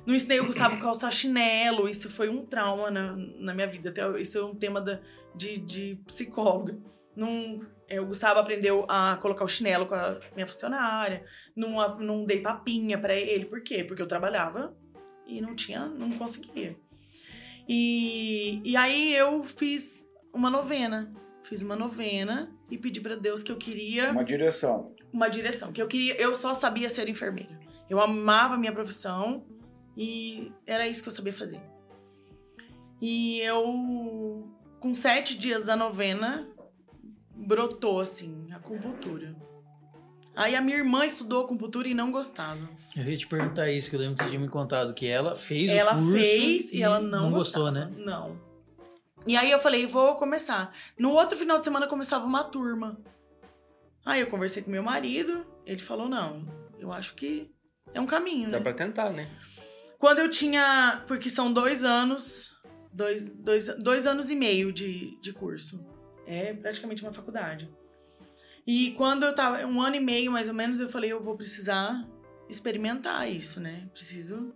Não ensinei o Gustavo a calçar chinelo. Isso foi um trauma na, na minha vida. Até isso é um tema da, de, de psicóloga. Não, é, o Gustavo aprendeu a colocar o chinelo com a minha funcionária. Não, não dei papinha pra ele. Por quê? Porque eu trabalhava e não tinha, não conseguia. E, e aí eu fiz uma novena. Fiz uma novena e pedi pra Deus que eu queria Uma direção. uma direção, que eu queria, eu só sabia ser enfermeira. Eu amava a minha profissão e era isso que eu sabia fazer. E eu, com sete dias da novena, brotou assim, a acupuntura. Aí a minha irmã estudou acupuntura e não gostava. Eu ia te perguntar isso, que eu lembro que você tinha me contado, que ela fez ela o curso fez e, ela não, gostou, gostava. né? Não. E aí eu falei, vou começar. No outro final de semana começava uma turma. Aí eu conversei com meu marido, ele falou, não, eu acho que é um caminho, né? Dá pra tentar, né? Quando eu tinha. Porque são dois anos. Dois, dois, dois anos e meio de, de curso. É praticamente uma faculdade. E quando eu tava, um ano e meio mais ou menos, eu falei, eu vou precisar experimentar isso, né? Preciso,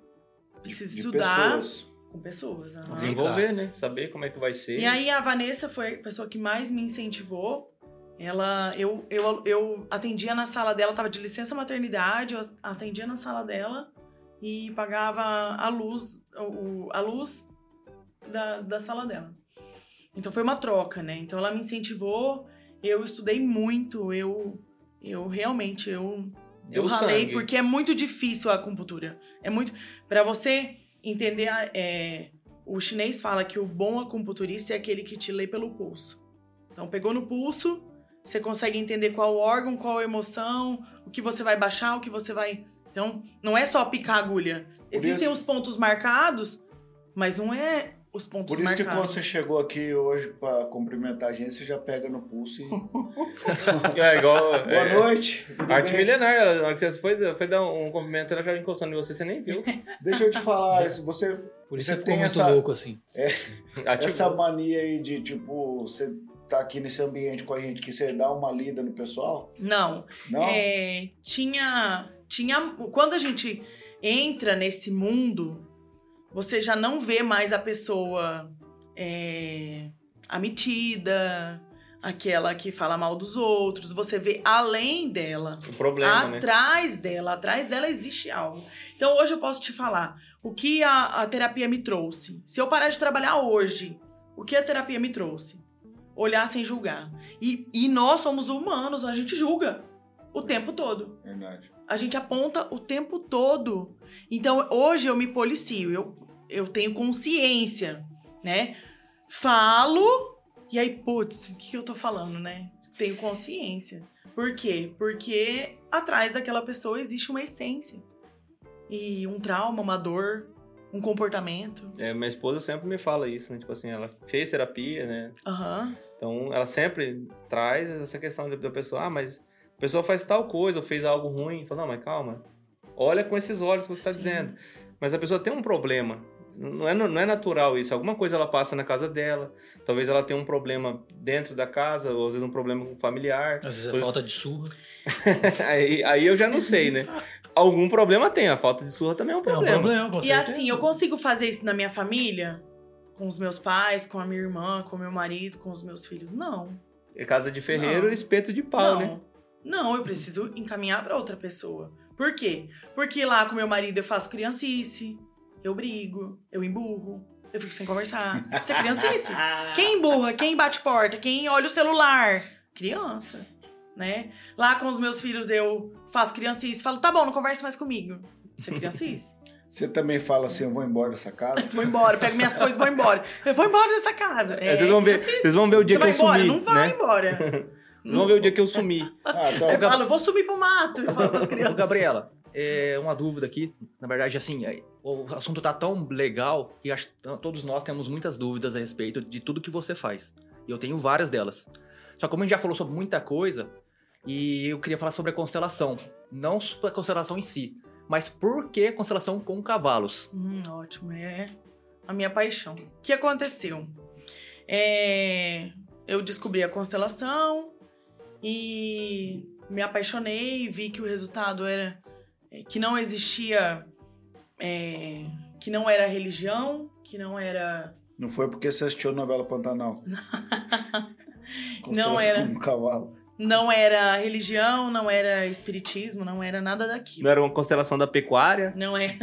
preciso De estudar pessoas. com pessoas. aham. Desenvolver, né? Saber como é que vai ser. E aí a Vanessa foi a pessoa que mais me incentivou. Ela, eu, eu, eu atendia na sala dela, tava de licença maternidade, eu atendia na sala dela e pagava a luz, o, a luz da, da sala dela. Então foi uma troca, né? Então ela me incentivou, eu estudei muito, eu, eu realmente, eu Deu eu ralei sangue. porque é muito difícil a acupuntura. É muito. Pra você entender, é, o chinês fala que o bom acupunturista é aquele que te lê pelo pulso. Então, pegou no pulso, você consegue entender qual órgão, qual emoção, o que você vai baixar, o que você vai. Então, não é só picar a agulha. Por Existem isso- os pontos marcados, mas não é os pontos Por isso que marcados. quando você chegou aqui hoje pra cumprimentar a gente, você já pega no pulso e. <laughs> É igual. Boa é, noite. tudo Arte bem? milenar, na hora que você foi, foi dar um cumprimento, ela já encostando em você, você nem viu. Deixa eu te falar, se <laughs> você Por isso Você tem muito essa- louco assim. <laughs> Ativou. essa mania aí de tipo, você tá aqui nesse ambiente com a gente que você dá uma lida no pessoal? Não. Não? É, tinha, tinha. Quando a gente entra nesse mundo, você já não vê mais a pessoa é, a metida, aquela que fala mal dos outros. Você vê além dela. O problema, né? atrás dela, atrás dela existe algo. Então hoje eu posso te falar o que a, a terapia me trouxe. Se eu parar de trabalhar hoje, o que a terapia me trouxe? Olhar sem julgar. E, e nós somos humanos, a gente julga o tempo todo. Verdade. A gente aponta o tempo todo. Então hoje eu me policio, eu, eu tenho consciência, né? Falo, e aí, putz, o que eu tô falando, né? Tenho consciência. Por quê? Porque atrás daquela pessoa existe uma essência. E um trauma, uma dor, um comportamento. É, minha esposa sempre me fala isso, né? Tipo assim, ela fez terapia, né? Aham. Então, ela sempre traz essa questão da pessoa, ah, mas a pessoa faz tal coisa ou fez algo ruim. Fala, não, mas calma. Olha com esses olhos que você está dizendo. Mas a pessoa tem um problema. Não é, não é natural isso. Alguma coisa ela passa na casa dela. Talvez ela tenha um problema dentro da casa, ou às vezes um problema com familiar. Às vezes é falta de surra. <laughs> aí, aí eu já não sei, né? Algum problema tem. A falta de surra também é um É um problema. problema, com E certeza. assim, eu consigo fazer isso na minha família? Com os meus pais, com a minha irmã, com o meu marido, com os meus filhos? Não. É casa de ferreiro Não. e espeto de pau, não. né? Não, eu preciso encaminhar pra outra pessoa. Por quê? Porque lá com meu marido eu faço criancice, eu brigo, eu emburro, eu fico sem conversar. Isso é criancice. <laughs> Quem emburra, quem bate porta, quem olha o celular? Criança, né? Lá com os meus filhos eu faço criancice, falo, tá bom, não converse mais comigo. Isso é criancice. <laughs> Você também fala assim, eu vou embora dessa casa? <laughs> Vou embora, pego minhas coisas e vou embora. Eu vou embora dessa casa. É, vocês, vão ver, criancice. vocês vão ver o dia Você que vai eu embora? sumi, Não vai né? embora. Vocês vão ver o dia que eu sumi. <laughs> Ah, então, Eu falo, eu vou subir pro mato. Eu falo pras crianças. Gabriela, é uma dúvida aqui. Na verdade, assim, é, o assunto tá tão legal que acho que todos nós temos muitas dúvidas a respeito de tudo que você faz. E eu tenho várias delas. Só que como a gente já falou sobre muita coisa, e eu queria falar sobre a constelação. Não sobre a constelação em si, mas por que constelação com cavalos? Hum, ótimo, é a minha paixão. O que aconteceu? É, eu descobri a constelação e me apaixonei, vi que o resultado era é, que não existia, é, que não era religião, que não era não foi porque você assistiu a novela Pantanal. <laughs> Não era. Um cavalo. não era religião, não era espiritismo, não era nada daquilo. Não era uma constelação da pecuária? Não é.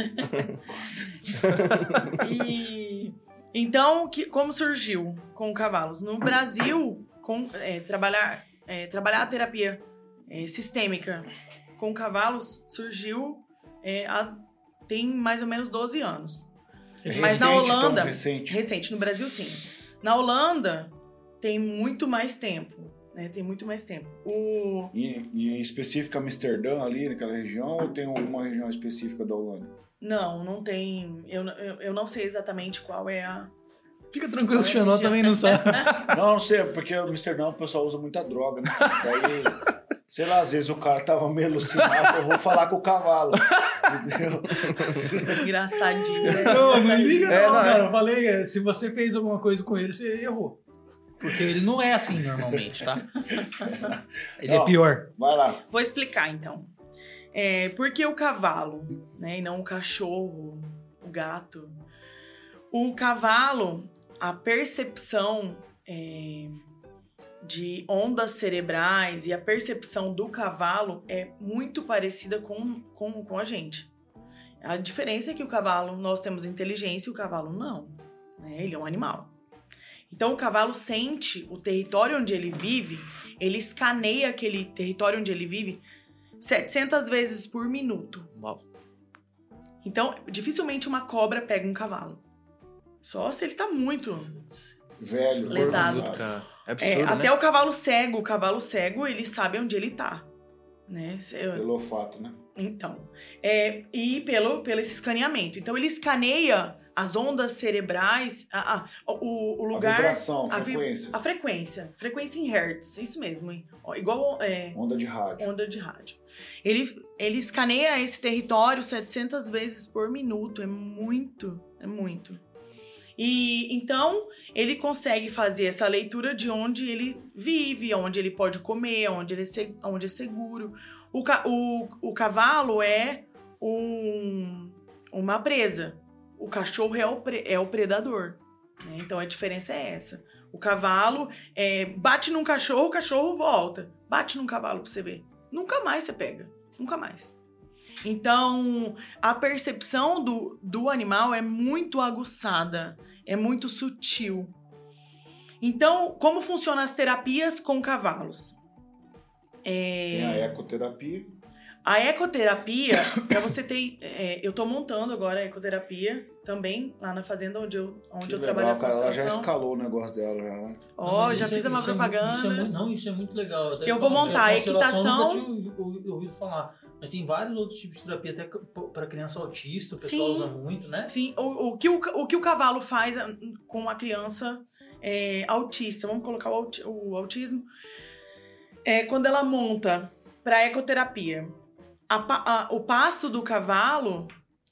<laughs> e então, que, como surgiu com cavalos? No Brasil, com, é, trabalhar, é, trabalhar a terapia é, sistêmica com cavalos surgiu é, há- tem mais ou menos 12 anos. Mas na Recente, Holanda- Então, recente. Recente, no Brasil sim. Na Holanda tem muito mais tempo. Né? Tem muito mais tempo. O, E, e em específico Amsterdã, ali naquela região, ou tem alguma região específica da Holanda? não, não tem. Eu, eu, eu não sei exatamente qual é a. Fica tranquilo, o Xanó também não sabe. <laughs> Não, não sei, porque Amsterdã o pessoal usa muita droga, né? Daí, sei lá, às vezes o cara tava meio alucinado, eu vou falar com o cavalo. Entendeu? Engraçadinho. Não, não liga não, É, não, é. cara. Eu falei, é, se você fez alguma coisa com ele, você errou. Porque ele não é assim normalmente, tá? Ele Ó. é pior. Vai lá. Vou explicar então. É, por que o cavalo, né, e não o cachorro, o gato? O cavalo, a percepção é, de ondas cerebrais e a percepção do cavalo é muito parecida com, com, com a gente. A diferença é que o cavalo, nós temos inteligência e o cavalo não. Né? Ele é um animal. Então o cavalo sente o território onde ele vive, ele escaneia aquele território onde ele vive 700 vezes por minuto. Uau. Então, dificilmente uma cobra pega um cavalo. Só se ele tá muito. Velho. Lesado. é É, absurdo, até né? o cavalo cego, o cavalo cego, ele sabe onde ele tá. Né? Pelo olfato, né? Então, é, e pelo, pelo esse escaneamento. Então, ele escaneia as ondas cerebrais, a, a- o, o A lugar, vibração, a a frequência. a frequência, frequência em hertz, isso mesmo, hein? Ó, igual é, Onda de rádio. onda de rádio. Ele, ele escaneia esse território 700 vezes por minuto, é muito, é muito. E então ele consegue fazer essa leitura de onde ele vive, onde ele pode comer, onde ele é, onde é seguro. O, o, o cavalo é um, uma presa. O cachorro é o, é o predador. né? Então a diferença é essa. O cavalo é, bate num cachorro, o cachorro volta. Bate num cavalo pra você ver. Nunca mais você pega. Nunca mais. Então, a percepção do, do animal é muito aguçada, é muito sutil. Então, como funcionam as terapias com cavalos? É, Tem a ecoterapia. a ecoterapia, pra você ter. é, eu tô montando agora a ecoterapia também, lá na fazenda onde eu, onde Que eu legal, trabalho cara. Ela já escalou o negócio dela. Já, né? Ó, Mas já isso fiz é- uma isso é mu- propaganda. isso é muito- não, isso é muito legal. Até Eu vou montar a constelação equitação. Eu nunca tinha ouvi- ouvido falar. Mas tem vários outros tipos de terapia, até para criança autista, o pessoal Sim. usa muito, né? Sim, o, o, que o, o que o cavalo faz ah, com a criança é, autista, vamos colocar o, o autismo, é quando ela monta para ecoterapia. A a- o pasto do cavalo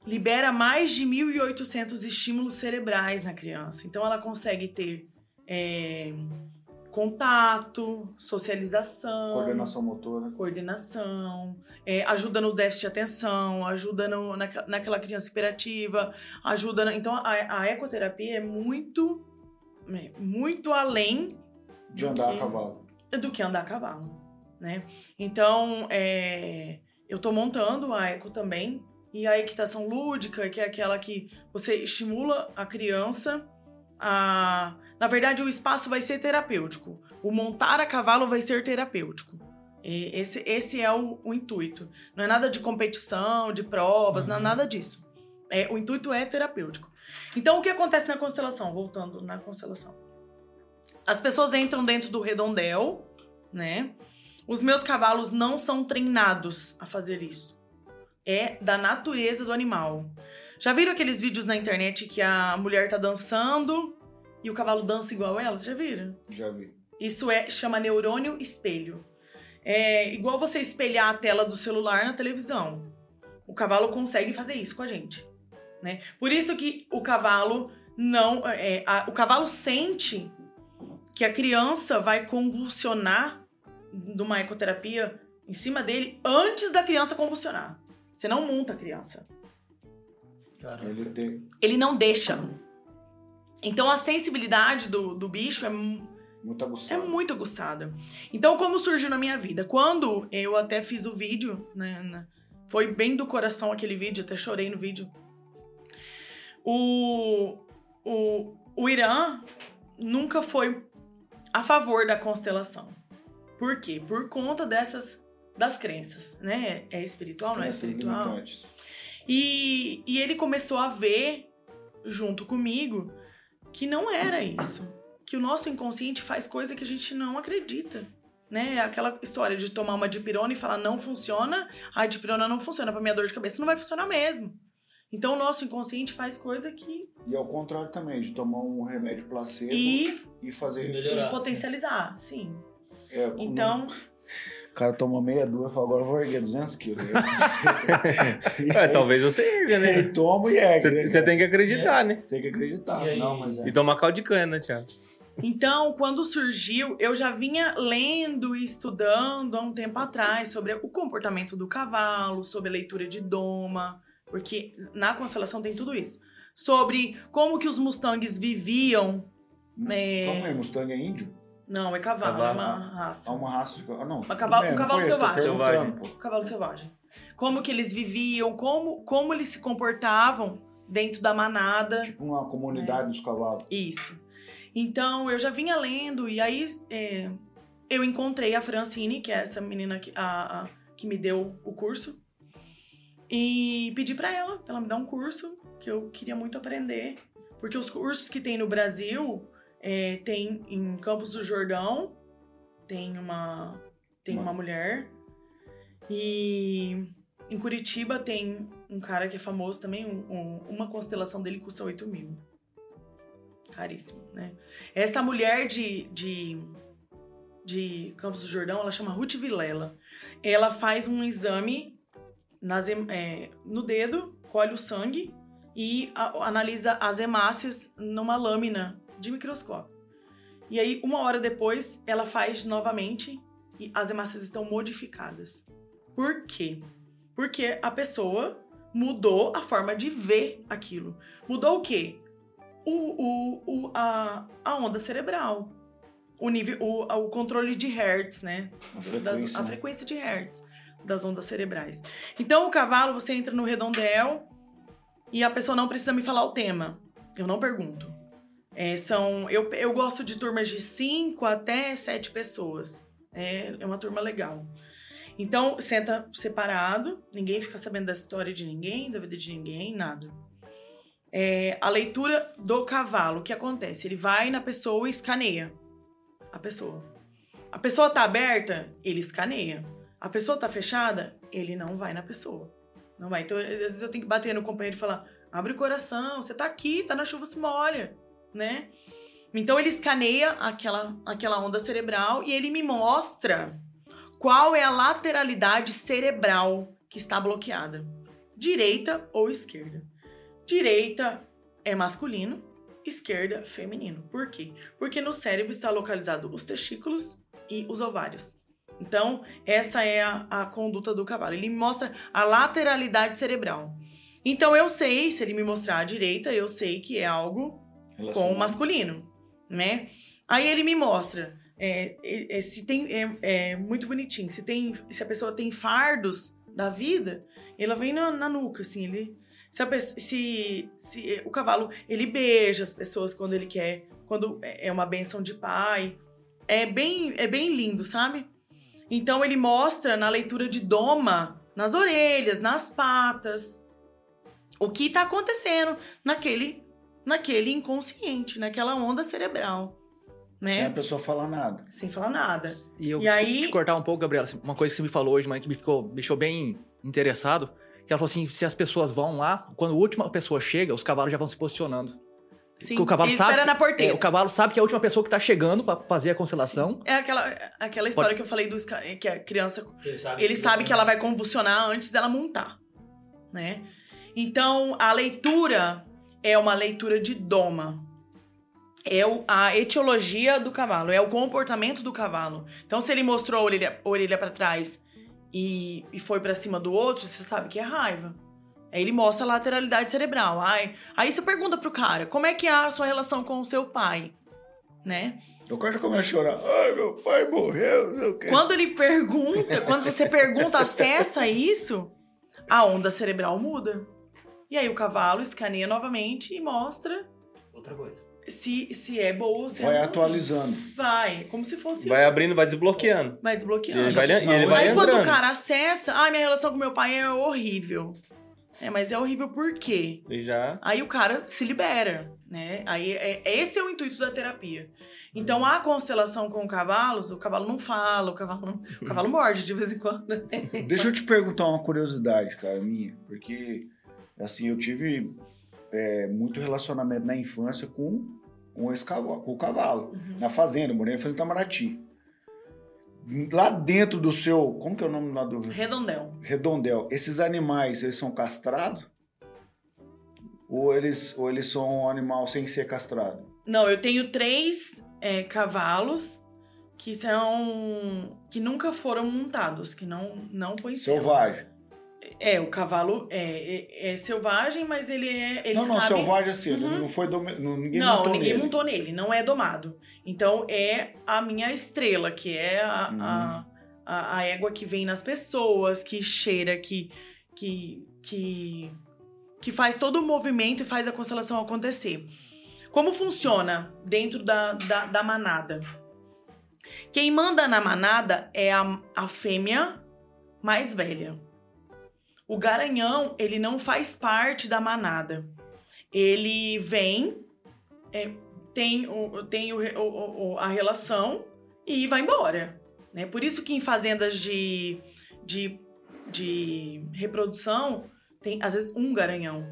libera mais de 1.800 estímulos cerebrais na criança. Então ela consegue ter é, contato, socialização, Coordenação motora. coordenação, é, ajuda no déficit de atenção, ajuda no, naquela, naquela criança hiperativa, ajuda. na- então a, a ecoterapia é muito, é, muito além De andar que- a cavalo. do que andar a cavalo, né? Então é, eu tô montando a eco também e a equitação lúdica, que é aquela que você estimula a criança a, na verdade o espaço vai ser terapêutico. O montar a cavalo vai ser terapêutico. E esse, esse é o, o intuito. Não é nada de competição, de provas, não é Uhum. nada disso. É, o intuito é terapêutico. Então, o que acontece na constelação? Voltando na constelação. As pessoas entram dentro do redondel, né? Os meus cavalos não são treinados a fazer isso. É da natureza do animal. Já viram aqueles vídeos na internet que a mulher tá dançando e o cavalo dança igual ela? Já viram? Já vi. Isso é chama neurônio espelho. É igual você espelhar a tela do celular na televisão. O cavalo consegue fazer isso com a gente, né? Por isso que o cavalo não, é, a- o cavalo sente que a criança vai convulsionar numa ecoterapia em cima dele antes da criança convulsionar. Você não monta a criança. Ele tem ele não deixa. Então a sensibilidade do, do bicho é, mu- muito é aguçado. muito aguçada. Então, como surgiu na minha vida? Quando eu até fiz o vídeo, né? foi bem do coração aquele vídeo, até chorei no vídeo. O, o, o Irã nunca foi a favor da constelação. Por quê? Por conta dessas das crenças, né? É espiritual, não é espiritual? limitantes. E, e ele começou a ver, junto comigo, que não era isso. Que o nosso inconsciente faz coisa que a gente não acredita. Né? Aquela história de tomar uma dipirona e falar não funciona, a dipirona não funciona pra minha dor de cabeça, não vai funcionar mesmo. Então o nosso inconsciente faz coisa que. E ao contrário também, de tomar um remédio placebo E, e fazer isso. Melhorar. e potencializar, sim. É, Então, O cara toma meia dúzia e fala, agora eu vou erguer 200 quilos. <laughs> É, talvez você erga, né? Ele toma e ergue. né, Você, cara? tem que acreditar, né? Tem que acreditar. E? Não, mas é. E tomar caldo de cana, né, Thiago? Então, quando surgiu, eu já vinha lendo e estudando há um tempo atrás sobre o comportamento do cavalo, sobre a leitura de doma, porque na constelação tem tudo isso. Sobre como que os mustangs viviam. É... Como é? Mustang é índio? Não, é cavalo, Cavalo. é uma raça. Há uma raça de... Ah, não. Uma cavalo- um cavalo conheço, selvagem. perguntando, pô. Cavalo selvagem. Como que eles viviam, como, como eles se comportavam dentro da manada. Tipo uma comunidade dos cavalos. Isso. Então, eu já vinha lendo, e aí é, eu encontrei a Francine, que é essa menina que, a, a- que me deu o curso, e pedi pra ela, pra ela me dar um curso, que eu queria muito aprender. Porque os cursos que tem no Brasil, é, tem em Campos do Jordão, tem uma, tem Uma- mulher, e em Curitiba tem um cara que é famoso também, um- um- uma constelação dele custa 8 mil caríssimo, né? Essa mulher de, de, de Campos do Jordão, ela chama Ruth Vilela. Ela faz um exame nas é, no dedo, colhe o sangue e a- analisa as hemácias numa lâmina de microscópio. E aí, uma hora depois, ela faz novamente e as hemácias estão modificadas. Por quê? Porque a pessoa mudou a forma de ver aquilo. Mudou o quê? o, o, o- a, a onda cerebral. O nível, o, o controle de hertz, né? A Das- frequência, a né? frequência de hertz das ondas cerebrais. Então, o cavalo, você entra no redondel e a pessoa não precisa me falar o tema. Eu não pergunto. É, são, eu, eu gosto de turmas de 5 até 7 pessoas. É, é uma turma legal. Então, senta separado, ninguém fica sabendo da história de ninguém, da vida de ninguém, nada. É, a leitura do cavalo, o que acontece? Ele vai na pessoa e escaneia a pessoa. A pessoa tá aberta, ele escaneia. A pessoa tá fechada, ele não vai na pessoa. Não vai. Então, às vezes eu tenho que bater no companheiro e falar: abre o coração, você tá aqui, tá na chuva, se molha, né? Então ele escaneia aquela, aquela onda cerebral e ele me mostra qual é a lateralidade cerebral que está bloqueada: direita ou esquerda. Direita é masculino, esquerda feminino. Por quê? Porque no cérebro está localizado os testículos e os ovários. Então, essa é a, a conduta do cavalo. Ele mostra a lateralidade cerebral. Então, eu sei, se ele me mostrar a direita, eu sei que é algo com o masculino, né? Aí ele me mostra é, é, se tem é, é muito bonitinho. Se tem, se a pessoa tem fardos da vida, ela vem na, na nuca, assim. Ele, se, a se, se o cavalo ele beija as pessoas quando ele quer, quando é é uma benção de pai, é bem é bem lindo, sabe? Então ele mostra na leitura de doma, nas orelhas, nas patas, o que tá acontecendo naquele naquele inconsciente, naquela onda cerebral, Sem a né? pessoa falar nada. Sem falar nada. E eu E aí- te cortar um pouco, Gabriela, uma coisa que você me falou hoje, mas que me ficou, me deixou bem interessado, que ela falou assim, se as pessoas vão lá, quando a última pessoa chega, os cavalos já vão se posicionando. Sim, Porque o cavalo sabe espera que- na porteira. É, o cavalo sabe que é a última pessoa que tá chegando pra fazer a constelação. É aquela, aquela história que eu falei do esca- que a criança Ele sabe, ele sabe que ela vai convulsionar antes dela montar, né? Então, a leitura é uma leitura de doma. É a etiologia do cavalo, é o comportamento do cavalo. Então, se ele mostrou a orelha, a orelha para trás e, e foi para cima do outro, você sabe que é raiva. Aí ele mostra a lateralidade cerebral. Ai, aí você pergunta pro cara, como é que é a sua relação com o seu pai? Né? O cara já começa a chorar. Ai, meu pai morreu, não sei o quê. Quando ele pergunta, quando você pergunta, acessa isso, a onda cerebral muda. E aí o cavalo escaneia novamente e mostra Outra coisa. se, se é boa ou se Vai é atualizando. Vai, como se fosse. Vai abrindo, vai desbloqueando. Vai E desbloqueando. ele vai, e ele vai aí quando o cara acessa, ai, minha relação com meu pai é horrível. É, mas é horrível por quê? E já. Aí o cara se libera, né? Aí é, esse é o intuito da terapia. Então a constelação com cavalos, o cavalo não fala, o cavalo não, o cavalo <laughs> morde de vez em quando. Deixa eu te perguntar uma curiosidade, cara, minha. Porque, assim, eu tive é, muito relacionamento na infância com, com, esse cavalo, com o cavalo. Uhum. Na fazenda, eu morei na fazenda Itamaraty. Lá dentro do seu... Como que é o nome lá do... Redondel. Redondel. Esses animais, eles são castrados? Ou eles, ou eles são um animal sem ser castrado? Não, eu tenho três é, cavalos que são que nunca foram montados, que não não conheciam. Selvagem. É, o cavalo é, é, é selvagem, mas ele é ele não, não, sabe... selvagem assim, ele Uhum. não foi não, ninguém não, montou ninguém nele. montou nele, não é domado. Então é a minha estrela, que é a, Uhum. a, a, a égua que vem nas pessoas, que cheira, que, que, que, que faz todo o movimento e faz a constelação acontecer. Como funciona dentro da, da, da manada? Quem manda na manada é a, a fêmea mais velha. O garanhão, ele não faz parte da manada. Ele vem, é, tem, o, tem o, o- a relação e vai embora. Né? Por isso que em fazendas de, de, de reprodução tem, às vezes, um garanhão.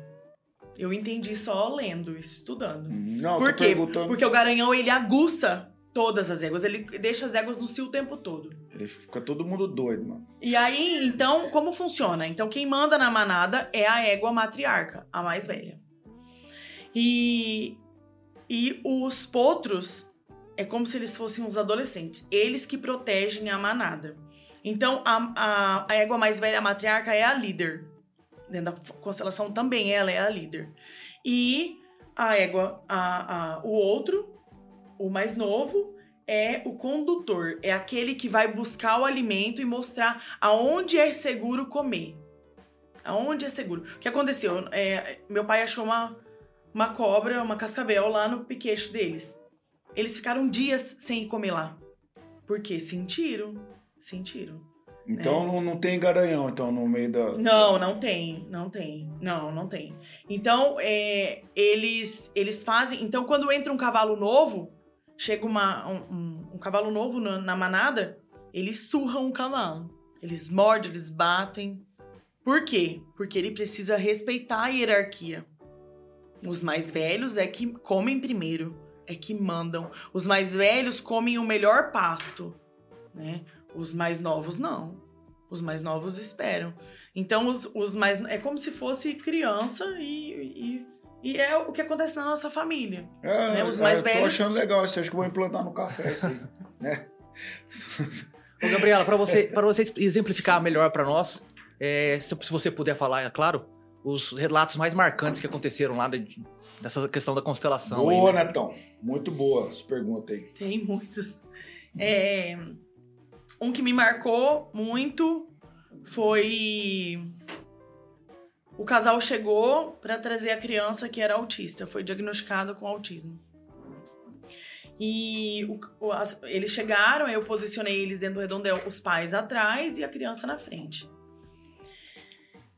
Eu entendi só lendo, estudando. Uhum. Não, Por quê? Porque o garanhão, ele aguça todas as éguas. Ele deixa as éguas no cio o tempo todo. Ele fica todo mundo doido, mano. E aí, então, como funciona? Então, quem manda na manada é a égua matriarca, a mais velha. E, e os potros é como se eles fossem os adolescentes. Eles que protegem a manada. Então, a, a, a égua mais velha, a matriarca, é a líder. Dentro da constelação também ela é a líder. E a égua, a, a, o outro, o mais novo, é o condutor. É aquele que vai buscar o alimento e mostrar aonde é seguro comer. Aonde é seguro. O que aconteceu? É, meu pai achou uma, uma cobra, uma cascavel lá no piquete deles. Eles ficaram dias sem comer lá. Porque sentiram. Sentiram. Então não, não tem garanhão, então, no meio da. É. Não, não tem, não tem, não, não tem. Então, é, eles, eles fazem. Então, quando entra um cavalo novo, chega uma, um, um- cavalo novo na, na manada, eles surram o cavalo. Eles mordem, eles batem. Por quê? Porque ele precisa respeitar a hierarquia. Os mais velhos é que comem primeiro, é que mandam. Os mais velhos comem o melhor pasto, né? Os mais novos não. Os mais novos esperam. Então, os, os mais. É como se fosse criança e, e, e é o que acontece na nossa família. É, né, os é, mais Tô velhos- achando legal isso. Acho que vou implantar no café isso aí. <laughs> né? Ô, Gabriela, para você, pra você exemplificar melhor para nós, é, se, se você puder falar, é claro, os relatos mais marcantes que aconteceram lá de- dessa questão da constelação. aí, Boa, né? Netão. Muito boa essa pergunta aí. Tem muitos. É, um que me marcou muito foi. O casal chegou para trazer a criança que era autista, foi diagnosticado com autismo. E o- as- eles chegaram, eu posicionei eles dentro do redondel, os pais atrás e a criança na frente.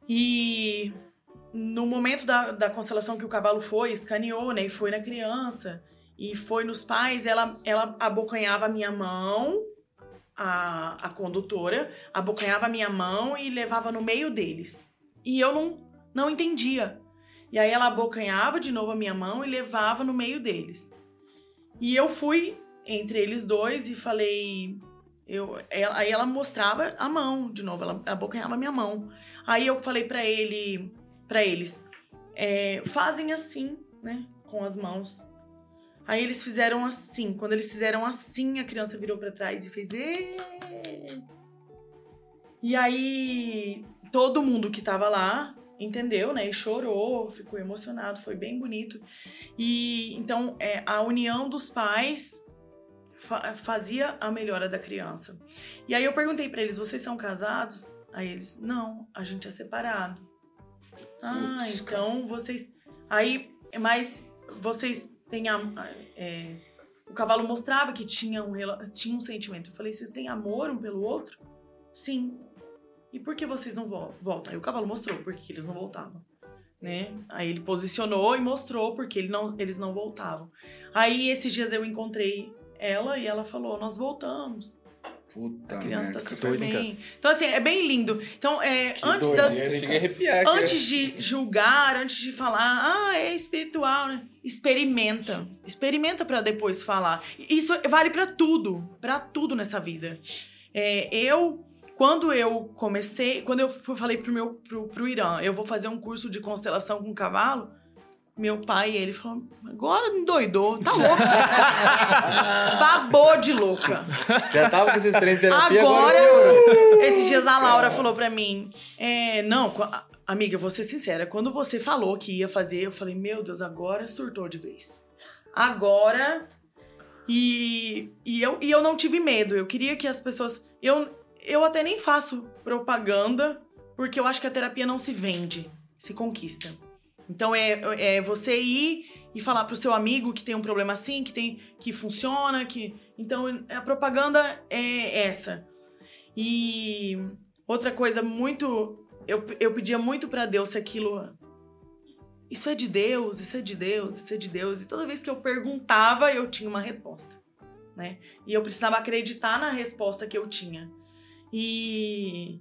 E no momento da, da constelação que o cavalo foi, escaneou, né? E foi na criança e foi nos pais, ela, ela abocanhava a minha mão, a, a condutora, abocanhava a minha mão e levava no meio deles. E eu não, não entendia. E aí ela abocanhava de novo a minha mão e levava no meio deles. E eu fui entre eles dois e falei. Eu, ela- aí ela mostrava a mão de novo, ela abocanhava a minha mão. Aí eu falei pra ele, para eles, é, fazem assim, né, com as mãos. Aí eles fizeram assim. Quando eles fizeram assim, a criança virou pra trás e fez. "Ê!" E aí todo mundo que tava lá entendeu, né? E chorou, ficou emocionado, foi bem bonito. E então é, a união dos pais fa- fazia a melhora da criança. E aí eu perguntei pra eles: vocês são casados? Aí eles: não, a gente é separado. Ah, então vocês. Aí, mas vocês têm a. é, o cavalo mostrava que tinha um, tinha um sentimento. Eu falei: vocês têm amor um pelo outro? Sim. E por que vocês não vol- voltam? Aí o cavalo mostrou por que eles não voltavam. Né? Aí ele posicionou e mostrou porque ele não, eles não voltavam. Aí esses dias eu encontrei ela e ela falou: Nós voltamos. Puta A criança tá merda. super doido, hein, bem. Então, assim, é bem lindo. Então, é, Que antes das, arrepiar. antes de julgar, antes de falar, ah, é espiritual, né? Experimenta. Experimenta pra depois falar. Isso vale pra tudo, Pra tudo nessa vida. É, eu, quando eu comecei, quando eu falei pro meu pro, pro Irã, eu vou fazer um curso de constelação com cavalo, Meu pai, ele falou, agora endoidou, tá louca. <laughs> Babou de louca. Já tava com esses de terapia, Agora, agora esses dias a Laura falou pra mim, é, não, amiga, vou ser sincera, quando você falou que ia fazer, eu falei, meu Deus, agora surtou de vez. Agora, e, e, eu, e eu não tive medo, eu queria que as pessoas, eu, eu até nem faço propaganda, porque eu acho que a terapia não se vende, se conquista. Então é, é você ir e falar pro seu amigo que tem um problema assim, que tem que funciona, que então a propaganda é essa. E outra coisa muito eu, eu pedia muito pra Deus se aquilo isso é de Deus, isso é de Deus, isso é de Deus. E toda vez que eu perguntava, eu tinha uma resposta, né? E eu precisava acreditar na resposta que eu tinha. E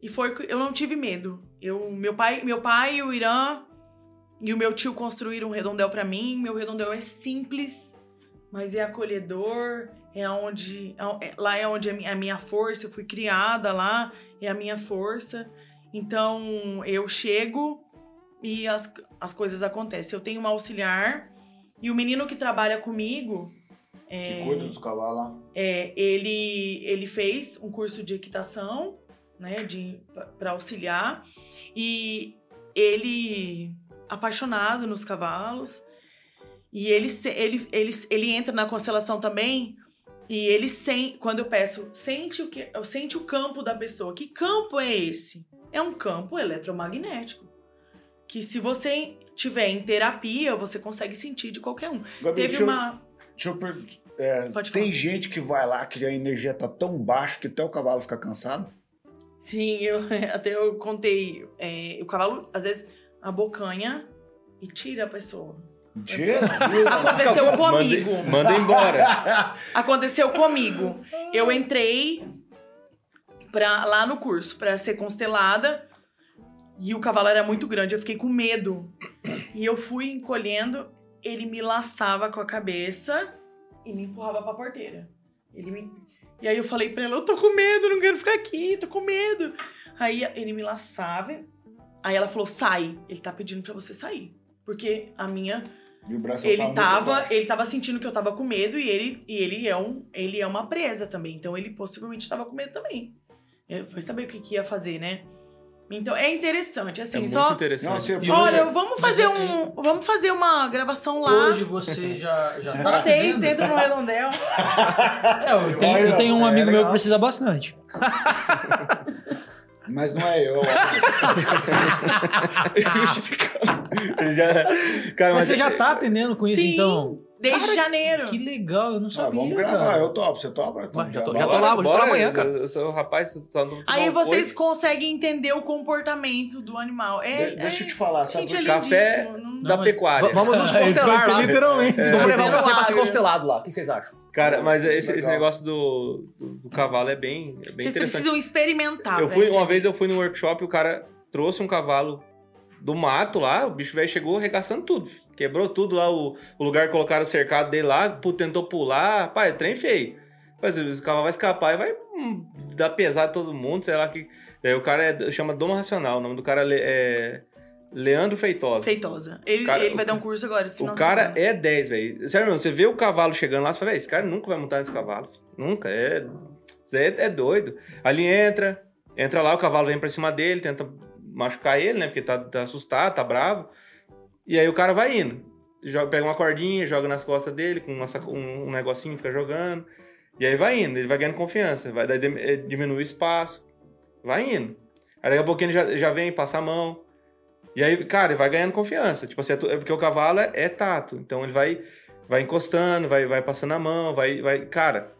e foi eu não tive medo. Eu, meu pai, meu pai, o Irã e o meu tio construíram um redondel pra mim. Meu redondel é simples, mas é acolhedor. É onde é- lá é onde é a minha- a minha força. Eu fui criada lá, é a minha força. Então eu chego e as, as coisas acontecem. Eu tenho uma auxiliar e o menino que trabalha comigo Que cuida dos cavalos lá. é, ele, ele fez um curso de equitação, né, de para auxiliar, e ele apaixonado nos cavalos, e ele, ele, ele, ele entra na constelação também, e ele sem, quando eu peço, sente o que, sente o campo da pessoa. Que campo é esse? É um campo eletromagnético. Que se você tiver em terapia, você consegue sentir de qualquer um. Gabi, Teve uma. Deixa eu per- é, Pode tem falar. gente que vai lá que a energia tá tão baixa que até o cavalo fica cansado. Sim, eu <laughs> até eu contei. é, o cavalo, às vezes, abocanha e tira a pessoa. Jesus! <laughs> Aconteceu comigo. Manda, manda embora. <laughs> Aconteceu comigo. Eu entrei pra, lá no curso pra ser constelada e o cavalo era muito grande. Eu fiquei com medo. E eu fui encolhendo, ele me laçava com a cabeça e me empurrava pra porteira. Ele me... E aí eu falei pra ela, eu tô com medo, não quero ficar aqui, tô com medo. Aí ele me laçava, aí ela falou, sai. Ele tá pedindo pra você sair. Porque a minha ele tava, ele tava sentindo que eu tava com medo e ele, e ele é um, ele é uma presa também. Então ele possivelmente tava com medo também. Eu Vai saber o que, que ia fazer, né? Então é interessante, É assim, muito só interessante. Não, você- Olha, vamos fazer é- um, vamos fazer uma gravação lá. Hoje você já, já tá Vocês entram no redondel. É, eu tenho, eu tenho um É amigo meu que precisa bastante. <laughs> Mas não é eu. <laughs> Ele já... Cara, Mas mas você já tá atendendo com isso, Sim. então? Desde Cara, janeiro. Que legal, eu não Ah, sabia. vamos gravar, cara. eu topo, você topa? Então, Vai, já tô- já tô lá. vou de lá amanhã, cara. Eu, eu sou o rapaz, só não Aí vocês conseguem entender o comportamento do animal. É, De- deixa é- eu te falar, sabe? Gente, é Café. Não- da mas- pecuária. Vamos nos <laughs> É, constelar lá. literalmente. Vamos É. levar um café pra ser constelado lá. O que vocês acham? Cara, mas é esse, esse negócio do, do, do cavalo é bem, é bem Vocês interessante. precisam experimentar. Eu fui, uma vez eu fui no workshop, o cara trouxe um cavalo do mato lá, o bicho velho chegou arregaçando tudo. filho. Quebrou tudo lá, o, o lugar que colocaram o cercado dele lá, tentou pular. Pai, é trem feio. Mas o cavalo vai escapar e vai hum, dar pesado todo mundo, sei lá que. Daí o cara é, chama Doma Racional, o nome do cara é, Le- é Leandro Feitosa. Feitosa. Ele, Cara, ele vai o- dar um curso agora. O cara é 10, velho. Sério mesmo, você vê o cavalo chegando lá, você fala, "Véi, esse cara nunca vai montar nesse cavalo. Nunca, é. É, é doido. Ali entra, entra lá, o cavalo vem pra cima dele, tenta machucar ele, né? Porque tá, tá assustado, tá bravo. E aí o cara vai indo. Joga, pega uma cordinha, joga nas costas dele, com uma um, um negocinho, fica jogando. E aí vai indo, ele vai ganhando confiança, vai daí eh, diminui o espaço. Vai indo. Aí daqui a pouquinho ele já, já vem, passa a mão. E aí, cara, ele vai ganhando confiança. Tipo assim, é é porque o cavalo é, é tato. Então ele vai, vai encostando, vai, vai passando a mão, vai, vai. Cara,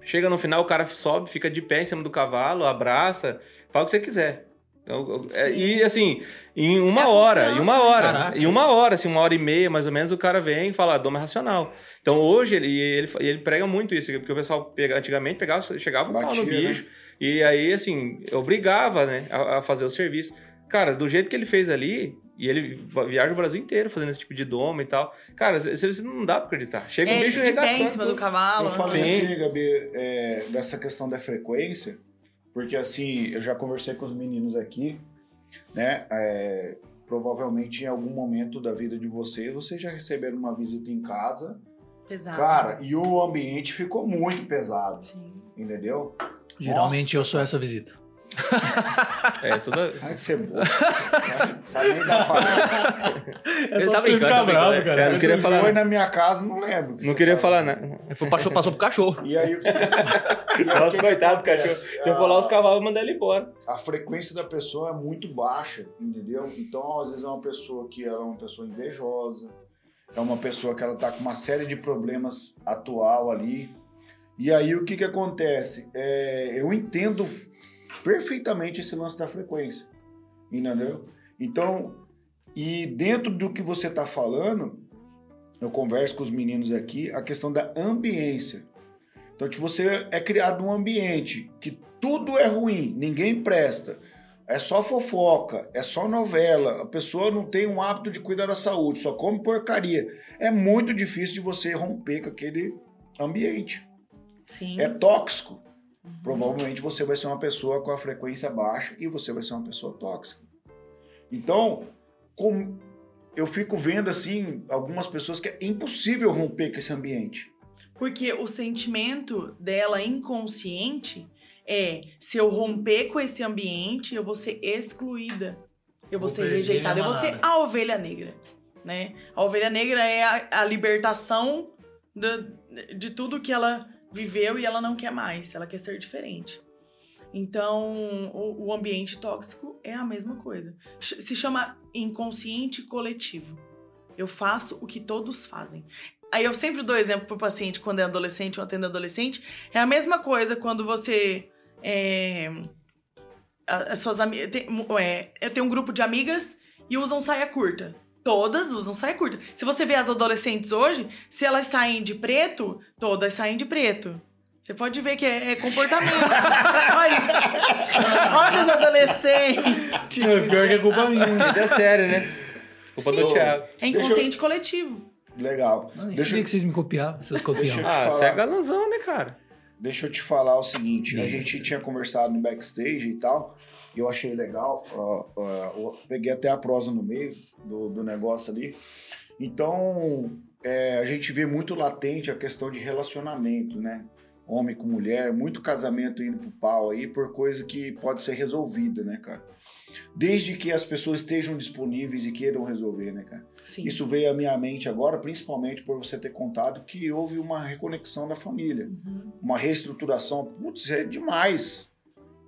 chega no final, o cara sobe, fica de pé em cima do cavalo, abraça, fala o que você quiser. Então, é- Sim. e assim, em uma É hora, em uma né? hora, Caraca. em uma hora, assim, uma hora e meia, mais ou menos, o cara vem e fala, "Ah, doma racional. Então hoje ele, ele, ele prega muito isso, porque o pessoal pega, antigamente pegava, chegava um pau no Batia, né? bicho, e aí, assim, obrigava, né, a, a fazer o serviço. Cara, do jeito que ele fez ali, e ele viaja o Brasil inteiro fazendo esse tipo de doma e tal. Cara, você você não dá pra acreditar. Chega um É, bicho ele fica de pé em cima do cavalo. Eu falei Sim. assim, Gabi, é, dessa questão da frequência, porque assim, eu já conversei com os meninos aqui, né? é, provavelmente em algum momento da vida de vocês, vocês já receberam uma visita em casa. Pesado. Cara, e o ambiente ficou muito pesado, Sim. entendeu? Geralmente Nossa, eu sou essa visita. <laughs> É, toda... Ai, que você é boa. Sabe nem da família. É Ele tá você brincando, tá bravo, cara. É, não queria Se falar foi nada. na minha casa, não lembro. Não queria falar. Foi- Passou, passou pro cachorro. E aí, o que <laughs> e Nossa, coitado do cachorro. Se eu for lá, os cavalos mandar ele embora. a frequência da pessoa é muito baixa, entendeu? Então, às vezes é uma pessoa que ela é uma pessoa invejosa, é uma pessoa que ela tá com uma série de problemas atual ali. E aí o que que acontece? É, eu entendo perfeitamente esse lance da frequência, entendeu? Então, e dentro do que você tá falando, eu converso com os meninos aqui, a questão da ambiência. Então, se você é criado num ambiente que tudo é ruim, ninguém presta, é só fofoca, é só novela, a pessoa não tem um hábito de cuidar da saúde, só come porcaria. É muito difícil de você romper com aquele ambiente. Sim. É tóxico. Uhum. Provavelmente você vai ser uma pessoa com a frequência baixa e você vai ser uma pessoa tóxica. Então, com- eu fico vendo assim algumas pessoas que é impossível romper com esse ambiente. Porque o sentimento dela inconsciente é: se eu romper com esse ambiente, eu vou ser excluída. Eu vou, ser rejeitada. Eu vou ser a ovelha negra. Né? A ovelha negra é a, a libertação de tudo que ela viveu e ela não quer mais. Ela quer ser diferente. Então, o, o ambiente tóxico é a mesma coisa. Se chama inconsciente coletivo. Eu faço o que todos fazem. Aí eu sempre dou exemplo pro paciente quando é adolescente ou atendo adolescente. É a mesma coisa quando você. É, as suas amigas. É, eu tenho um grupo de amigas e usam saia curta. Todas usam saia curta. Se você vê as adolescentes hoje, se elas saem de preto, todas saem de preto. Você pode ver que é, é comportamento. <laughs> olha, olha os adolescentes. Não, pior que é culpa minha. <laughs> É sério, né? Culpa do Sim. Thiago. É inconsciente coletivo. Legal. Não, nem Deixa eu- que vocês me copiavam, seus eu- Ah, falar. você é galãozão, né, cara? Deixa eu te falar o seguinte, a gente tinha conversado no backstage e tal, eu achei legal, ó, eu peguei até a prosa no meio do, do negócio ali. Então, é, a gente vê muito latente a questão de relacionamento, né? Homem com mulher, muito casamento indo pro pau aí por coisa que pode ser resolvida, né, cara? Desde que as pessoas estejam disponíveis e queiram resolver, né, cara? Sim. Isso veio à minha mente agora, principalmente por você ter contado que houve uma reconexão da família Uhum. uma reestruturação. Putz, é demais.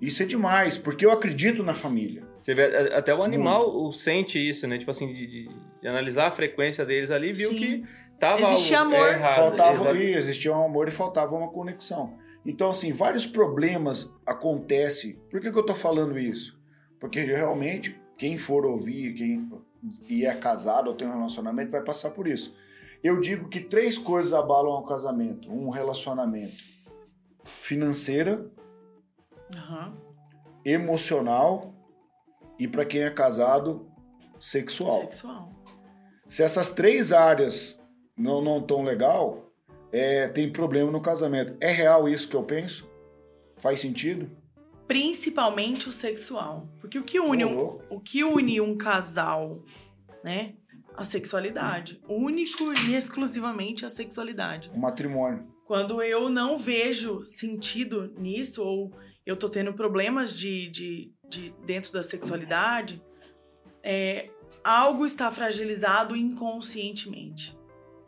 Isso é demais, porque eu acredito na família. Você vê, até o animal o sente isso, né? Tipo assim, de, de- de analisar a frequência deles ali, viu Sim. que tava Existe algo amor. errado. faltava, e existia um amor e faltava uma conexão. Então, assim, vários problemas acontecem. Por que, que eu tô falando isso? Porque realmente, quem for ouvir, quem e é casado ou tem um relacionamento, vai passar por isso. Eu digo que três coisas abalam um casamento, um relacionamento: financeira, Aham. emocional e para quem é casado, sexual. Sexual. Se essas três áreas não não tão legal, é, tem problema no casamento. É real isso que eu penso? Faz sentido? Principalmente o sexual. Porque o que une um, o que une um casal, né? A sexualidade. Único e exclusivamente a sexualidade. O matrimônio. Quando eu não vejo sentido nisso, ou eu tô tendo problemas de, de, de dentro da sexualidade, é, algo está fragilizado inconscientemente.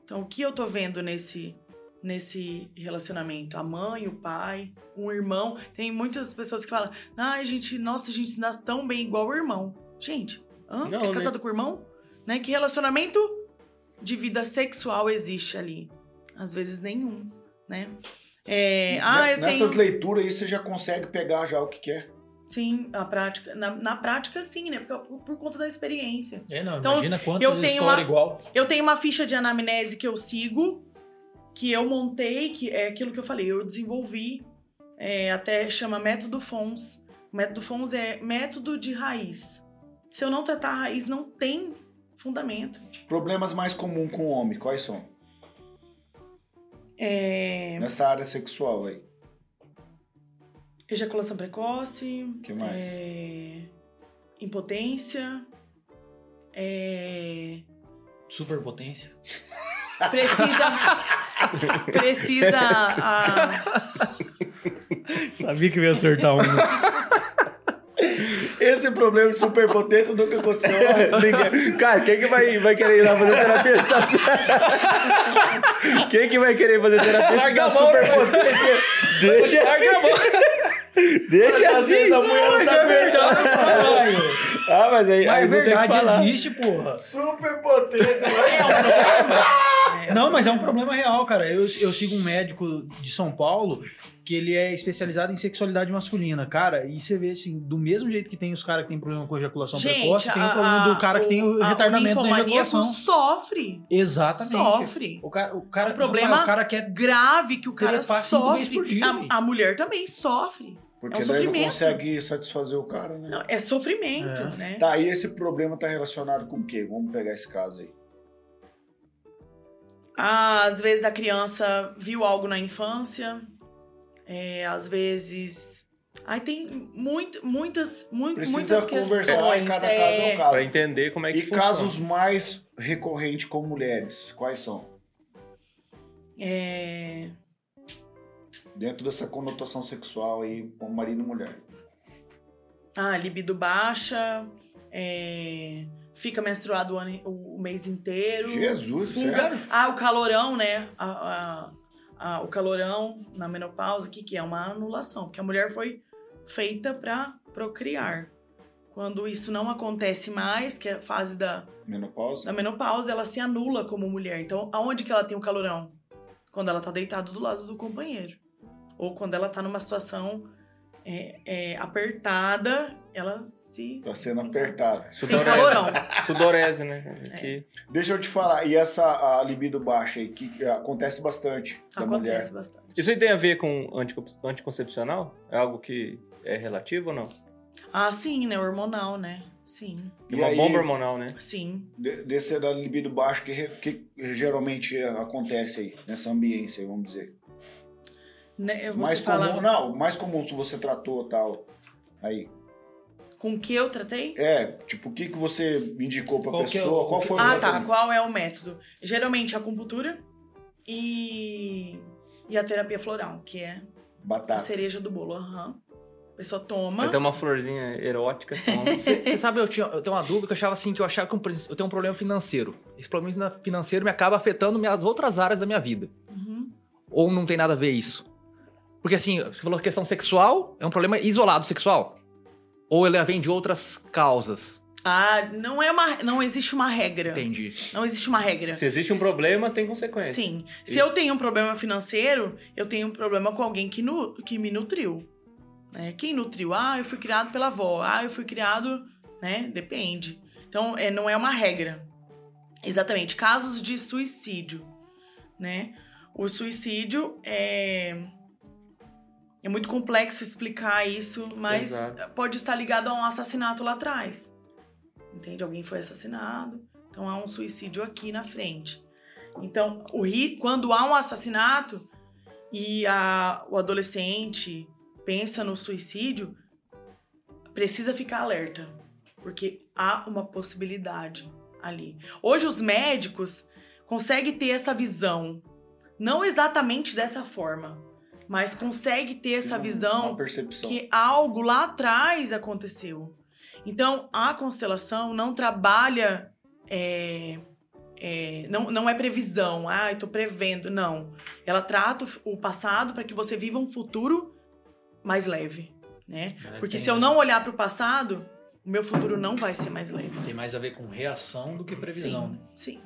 Então, o que eu tô vendo nesse, nesse relacionamento? A mãe, o pai, um irmão. Tem muitas pessoas que falam, ai, gente, nossa, a gente se dá tão bem igual o irmão. Gente, hã? Não, é né? casado com o irmão? Né? Que relacionamento de vida sexual existe ali? Às vezes nenhum, né? É, ah, Nessas tenho... leituras aí você já consegue pegar já o que quer. Sim, a prática. Na, na prática, sim, né? Por, por conta da experiência. É, não, Então, imagina quantas eu tenho histórias uma- igual. Eu tenho uma ficha de anamnese que eu sigo, que eu montei, que é aquilo que eu falei, eu desenvolvi, é, até chama método FONS. O método FONS é método de raiz. Se eu não tratar a raiz, não tem fundamento. Problemas mais comuns com o homem, quais são? É, Nessa área sexual aí. ejaculação precoce, que mais? é, impotência, É, Superpotência. precisa. <laughs> precisa. ah, Sabia que eu ia acertar um. Esse problema de superpotência nunca aconteceu. Ah, ninguém- Cara, quem que vai, vai querer ir lá fazer terapia? quem que vai querer fazer terapia? Larga a da mão, superpotência? Deixa assim. Deixa assim. vezes a mulher não mas tá é verdade. Ah, mas aí, Mas aí é verdade, existe, porra. Superpotência. é um problema. É, Não, mas é um problema real, cara. Eu, eu sigo um médico de São Paulo que ele é especializado em sexualidade masculina, cara. E você vê assim, do mesmo jeito que tem os caras que tem problema com ejaculação Gente, precoce, tem o a- problema do cara que tem o a- retardamento da ejaculação. sofre. Exatamente. Sofre. O cara, o cara, É um problema o cara quer Grave que o cara vezes sofre. por dia, a, a mulher também sofre. Porque É um daí não sofrimento. consegue satisfazer o cara, né? Não, é sofrimento, É. né? Tá, e esse problema tá relacionado com o quê? Vamos pegar esse caso aí. Ah, Às vezes a criança viu algo na infância. é, às vezes. Ai, tem muito, muitas, muito, Precisa muitas conversar questões. em cada caso é um é, caso. Pra entender como é que E funciona. casos mais recorrentes com mulheres, quais são? é, Dentro dessa conotação sexual aí, com marido e mulher. ah, libido baixa. é, fica menstruado o, ano- o mês inteiro. Jesus, Fuga. sério? Ah, o calorão, né? A- a- a- o calorão na menopausa, o que, que é? Uma anulação. Porque a mulher foi feita para procriar. Quando isso não acontece mais, que é a fase da, Menopausa? da menopausa, ela se anula como mulher. Então, aonde que ela tem o calorão? Quando ela tá deitada do lado do companheiro. Ou quando ela tá numa situação é, é, apertada, ela se... Tá sendo apertada. Tem Sudorese. calorão. Sudorese, né? É. Que- Deixa eu te falar, e essa a libido baixa aí, que acontece bastante da Acontece mulher. bastante. Isso aí tem a ver com antico- anticoncepcional? É algo que é relativo ou não? Ah, sim, né? Hormonal, né? Sim, É E uma aí, bomba hormonal, né? sim. de- desse da libido baixa, que, que geralmente acontece aí, nessa ambiência, vamos dizer. Né, você mais fala comum, não, mais comum se você tratou tal. Aí. com o que eu tratei? É, tipo, o que, que você indicou pra Qual que é pessoa? o- Qual foi o Ah, tá. Qual é o método? Geralmente a acupuntura e, e a terapia floral, que é a Batata. cereja do bolo. Aham. A pessoa toma. Ter uma florzinha erótica. <laughs> Você sabe, eu, tinha, eu tenho uma dúvida que eu achava assim, que eu achava que um prin- eu tenho um problema financeiro. Esse problema financeiro me acaba afetando minhas outras áreas da minha vida. Uhum. Ou não tem nada a ver isso? Porque assim, você falou questão sexual, é um problema isolado sexual? Ou ele vem de outras causas? Ah, não é uma. Não existe uma regra. Entendi. Não existe uma regra. Se existe um problema, tem consequência. Sim. Se E- eu tenho um problema financeiro, eu tenho um problema com alguém que, nu, que me nutriu. Né? Quem nutriu? Ah, eu fui criado pela avó. Ah, eu fui criado. Né? Depende. Então, é, não é uma regra. Exatamente. Casos de suicídio. Né? O suicídio é. É muito complexo explicar isso, mas Exato. pode estar ligado a um assassinato lá atrás. Entende? Alguém foi assassinado. Então há um suicídio aqui na frente. Então, o ri... quando há um assassinato e a... o adolescente pensa no suicídio, precisa ficar alerta, porque há uma possibilidade ali. Hoje os médicos conseguem ter essa visão, não exatamente dessa forma, mas consegue ter essa visão Uma percepção. que algo lá atrás aconteceu. Então, a constelação não trabalha. é, é, não, não é previsão. Ah, eu tô prevendo. Não. Ela trata o- o passado para que você viva um futuro mais leve. Né? Porque Tem- se eu não olhar para o passado, o meu futuro não vai ser mais leve. Tem mais a ver com reação do que previsão. né? Sim. Sim.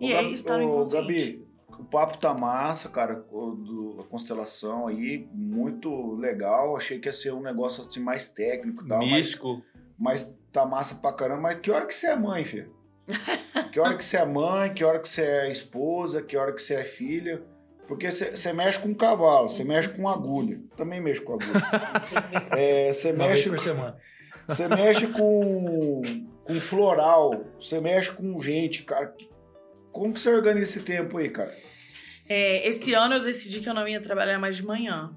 Ô, E é Gabi- estar no ô, inconsciente. Gabi, o papo tá massa, cara, do, a constelação aí, muito legal. Achei que ia ser um negócio assim mais técnico e tal, mas, Místico. mas tá massa pra caramba. Mas que hora que você é mãe, filho? <laughs> Que hora que você é mãe, que hora que você é esposa, que hora que você é filha? Porque você mexe com cavalo, você mexe com agulha. Também mexo com agulha. <laughs> É, Você vez mexe, por semana. você mexe com, com floral, você mexe com gente, cara. Como que você organiza esse tempo aí, cara? É, esse ano eu decidi que eu não ia trabalhar mais de manhã.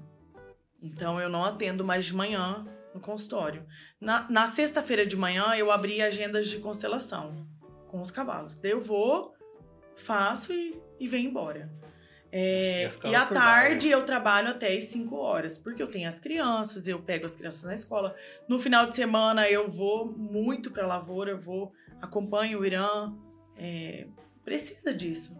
Então eu não atendo mais de manhã no consultório. Na, na sexta-feira de manhã eu abri agendas de constelação. com os cavalos. Daí eu vou, faço e, e venho embora. É, e à tarde eu trabalho até as 5 horas, porque eu tenho as crianças, eu pego as crianças na escola. No final de semana eu vou muito pra lavoura, eu vou, acompanho o Irã. é, precisa disso,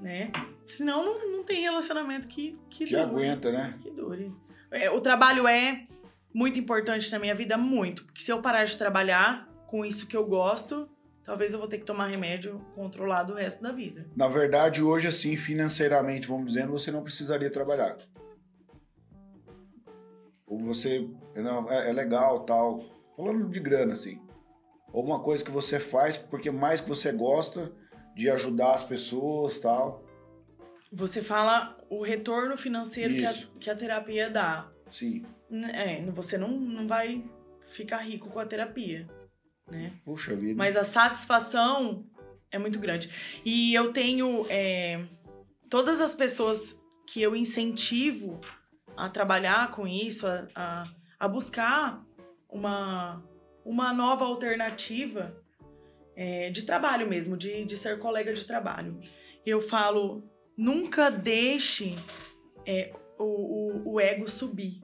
né? Senão não, não tem relacionamento que, que, Que dure, aguenta, né? Que dure. É, o trabalho é muito importante na minha vida, muito. Porque se eu parar de trabalhar com isso que eu gosto, talvez eu vou ter que tomar remédio controlado o resto da vida. Na verdade, hoje, assim, financeiramente, vamos dizendo, você não precisaria trabalhar. Ou você. Não, é, é legal, tal. Falando de grana, assim. Ou uma coisa que você faz porque mais que você gosta de ajudar as pessoas, tal. Você fala o retorno financeiro que a, que a terapia dá. Sim. É, você não, não vai ficar rico com a terapia, né? Puxa vida. Mas a satisfação é muito grande. E eu tenho é, todas as pessoas que eu incentivo a trabalhar com isso, a, a, a buscar uma, uma nova alternativa é, de trabalho mesmo, de, de ser colega de trabalho. Eu falo, nunca deixe é, o, o, o ego subir.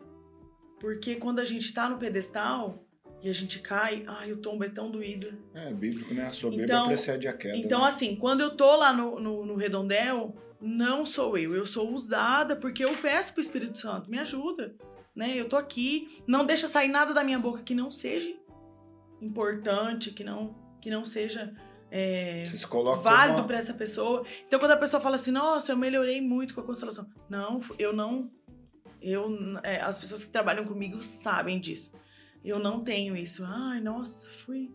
Porque quando a gente tá no pedestal e a gente cai, ai, o tombo é tão doído. É bíblico, né? A soberba Então- precede a queda. Então, né? assim, quando eu tô lá no, no, no redondel, não sou eu. Eu sou usada porque eu peço pro Espírito Santo, me ajuda. Né? Eu tô aqui, não deixa sair nada da minha boca que não seja importante, que não, que não seja é, se válido uma- pra essa pessoa. Então, quando a pessoa fala assim, nossa, eu melhorei muito com a constelação. Não, eu não. Eu, é, as pessoas que trabalham comigo sabem disso. Eu não tenho isso. Ai, nossa, fui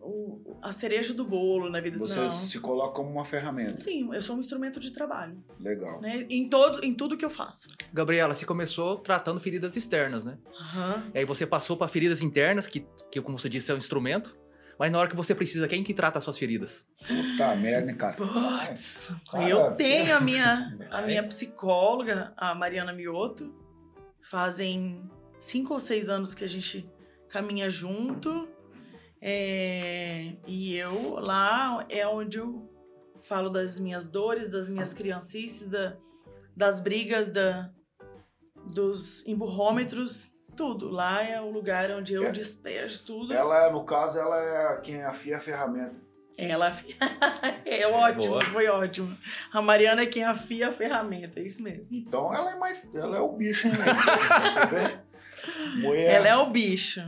o- a cereja do bolo na vida. Você não. se coloca como uma ferramenta. Sim, eu sou um instrumento de trabalho, Legal. né? Em, todo, em tudo que eu faço. Gabriela, você começou tratando feridas externas, né? Aham. E aí você passou para feridas internas, que, que, como você disse, é um instrumento. Mas na hora que você precisa, quem que trata as suas feridas? Puta merda, né, cara? Putz, Cara, eu tenho a minha, a minha psicóloga, a Mariana Mioto. Fazem cinco ou seis anos que a gente caminha junto. É, e eu lá é onde eu falo das minhas dores, das minhas criancices, da- das brigas, da, dos emburrômetros, tudo. Lá é o lugar onde eu É. despejo tudo. Ela, no caso, ela é quem afia a ferramenta. Ela <laughs> é ótimo, Boa. foi ótimo. A Mariana é quem afia a ferramenta, é isso mesmo. Então ela é mais. Ela é o bicho, hein? <laughs> Você vê? Mulher, Ela é o bicho.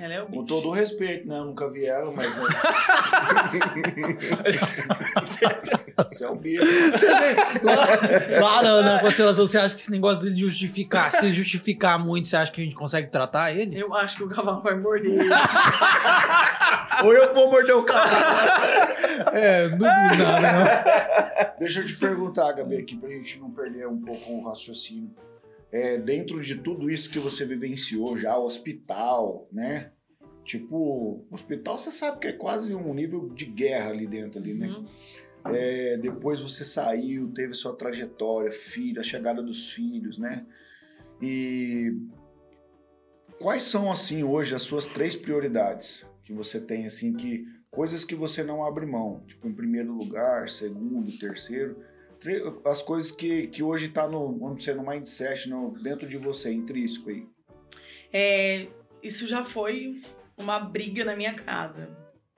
Ela é o Com bicho. todo o respeito, né? Eu nunca vi ela, mas. <laughs> Você é o bicho. Lá, lá na, na constelação, você acha que esse negócio dele justificar, se justificar muito, você acha que a gente consegue tratar ele? Eu acho que o cavalo vai morder. <laughs> Ou eu vou morder o cara. É, não duvido nada, não. <laughs> Deixa eu te perguntar, Gabi, aqui pra gente não perder um pouco o raciocínio. É, dentro de tudo isso que você vivenciou já, hospital, né? Tipo, hospital você sabe que é quase um nível de guerra ali dentro, ali, né? Uhum. É, depois você saiu, teve sua trajetória, filho, a chegada dos filhos, né? E quais são, assim, hoje as suas três prioridades que você tem, assim, que coisas que você não abre mão? Tipo, em primeiro lugar, segundo, terceiro. As coisas que, que hoje tá no, vamos dizer, no mindset, no, dentro de você, intrínseco aí. É, isso já foi uma briga na minha casa.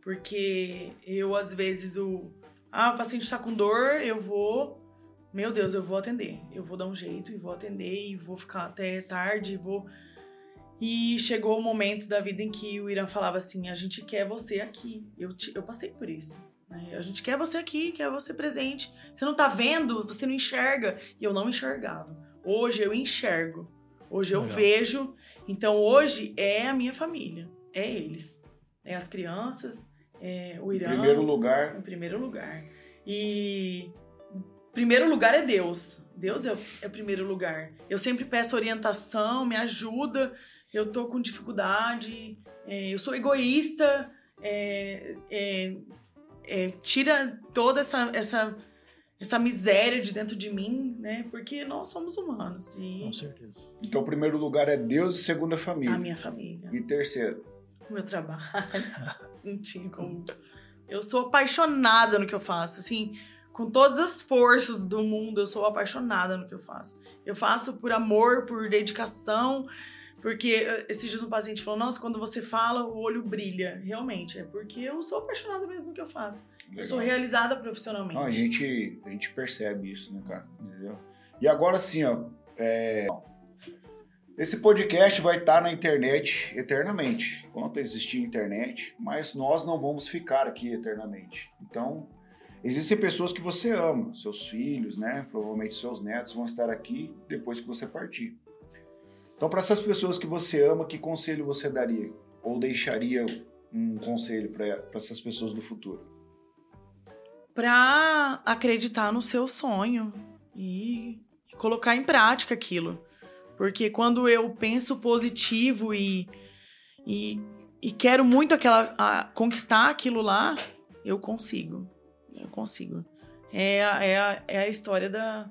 Porque eu, às vezes, o. Ah, o paciente tá com dor, eu vou. Meu Deus, eu vou atender. Eu vou dar um jeito e vou atender e vou ficar até tarde, e vou. E chegou o momento da vida em que o Irã falava assim: a gente quer você aqui. Eu, te- eu passei por isso. Né? A gente quer você aqui, quer você presente. Você não tá vendo, você não enxerga. E eu não enxergava. Hoje eu enxergo. Hoje eu Legal. vejo. Então hoje é a minha família. É eles. É as crianças, é o Em Irã. primeiro lugar, Em primeiro lugar. E primeiro lugar é Deus. Deus é, o- é o primeiro lugar. Eu sempre peço orientação, me ajuda. Eu tô com dificuldade, é, eu sou egoísta. é, é, é, tira toda essa, essa, essa miséria de dentro de mim, né? Porque nós somos humanos. E Com certeza. então o primeiro lugar é Deus e segundo a família. a minha família, E terceiro, o meu trabalho. <laughs> Não tinha como Eu sou apaixonada no que eu faço, assim, com todas as forças do mundo, eu sou apaixonada no que eu faço. Eu faço por amor, por dedicação, porque eh, esses dias um paciente falou: Nossa, quando você fala, o olho brilha. Realmente, é porque eu sou apaixonada mesmo no que eu faço. Eu sou Legal. realizada profissionalmente. Não, a gente, a gente percebe isso, né, cara? Entendeu? E agora sim, ó. é, Esse podcast vai estar na internet eternamente, enquanto existir internet, mas nós não vamos ficar aqui eternamente. Então, existem pessoas que você ama, seus filhos, né? Provavelmente seus netos vão estar aqui depois que você partir. Então, para essas pessoas que você ama, que conselho você daria? Ou deixaria um conselho para essas pessoas do futuro? Pra acreditar no seu sonho e colocar em prática aquilo. Porque quando eu penso positivo e, e, e quero muito aquela, a- conquistar aquilo lá, eu consigo. Eu consigo. É é é a história da,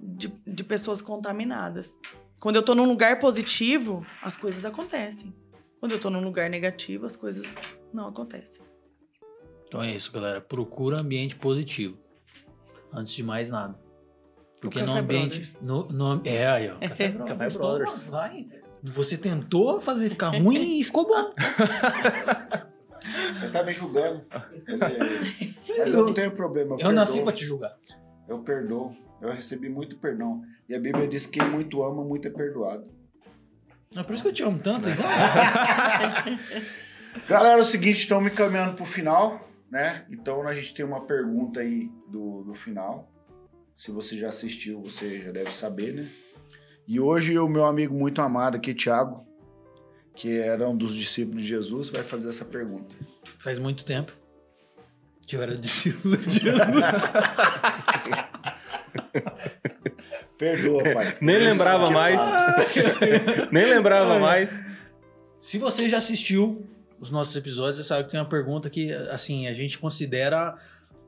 de, de pessoas contaminadas. Quando eu tô num lugar positivo, as coisas acontecem. Quando eu tô num lugar negativo, as coisas não acontecem. Então é isso, galera. Procura ambiente positivo. Antes de mais nada. Porque O no ambiente. No, no, é aí, ó. <laughs> Café Brothers. Café? Brothers. Vai. Você tentou fazer ficar ruim e ficou bom. <laughs> Ele tá me julgando. <laughs> Mas eu não tenho problema. Eu nasci perdoo. pra te julgar. Eu perdoo. Eu recebi muito perdão. E a Bíblia diz que quem muito ama, muito é perdoado. É por isso que eu te amo tanto, então. <laughs> Galera, é o seguinte, estamos me caminhando pro final, né? Então a gente tem uma pergunta aí do, do final. Se você já assistiu, você já deve saber, né? E hoje o meu amigo muito amado aqui, Thiago, que era um dos discípulos de Jesus, vai fazer essa pergunta. Faz muito tempo que eu era discípulo de Jesus. <laughs> <laughs> Perdoa, pai. Nem Deus lembrava que mais. <laughs> <laughs> Nem lembrava mais. Se você já assistiu os nossos episódios, você sabe que tem uma pergunta que, assim, a gente considera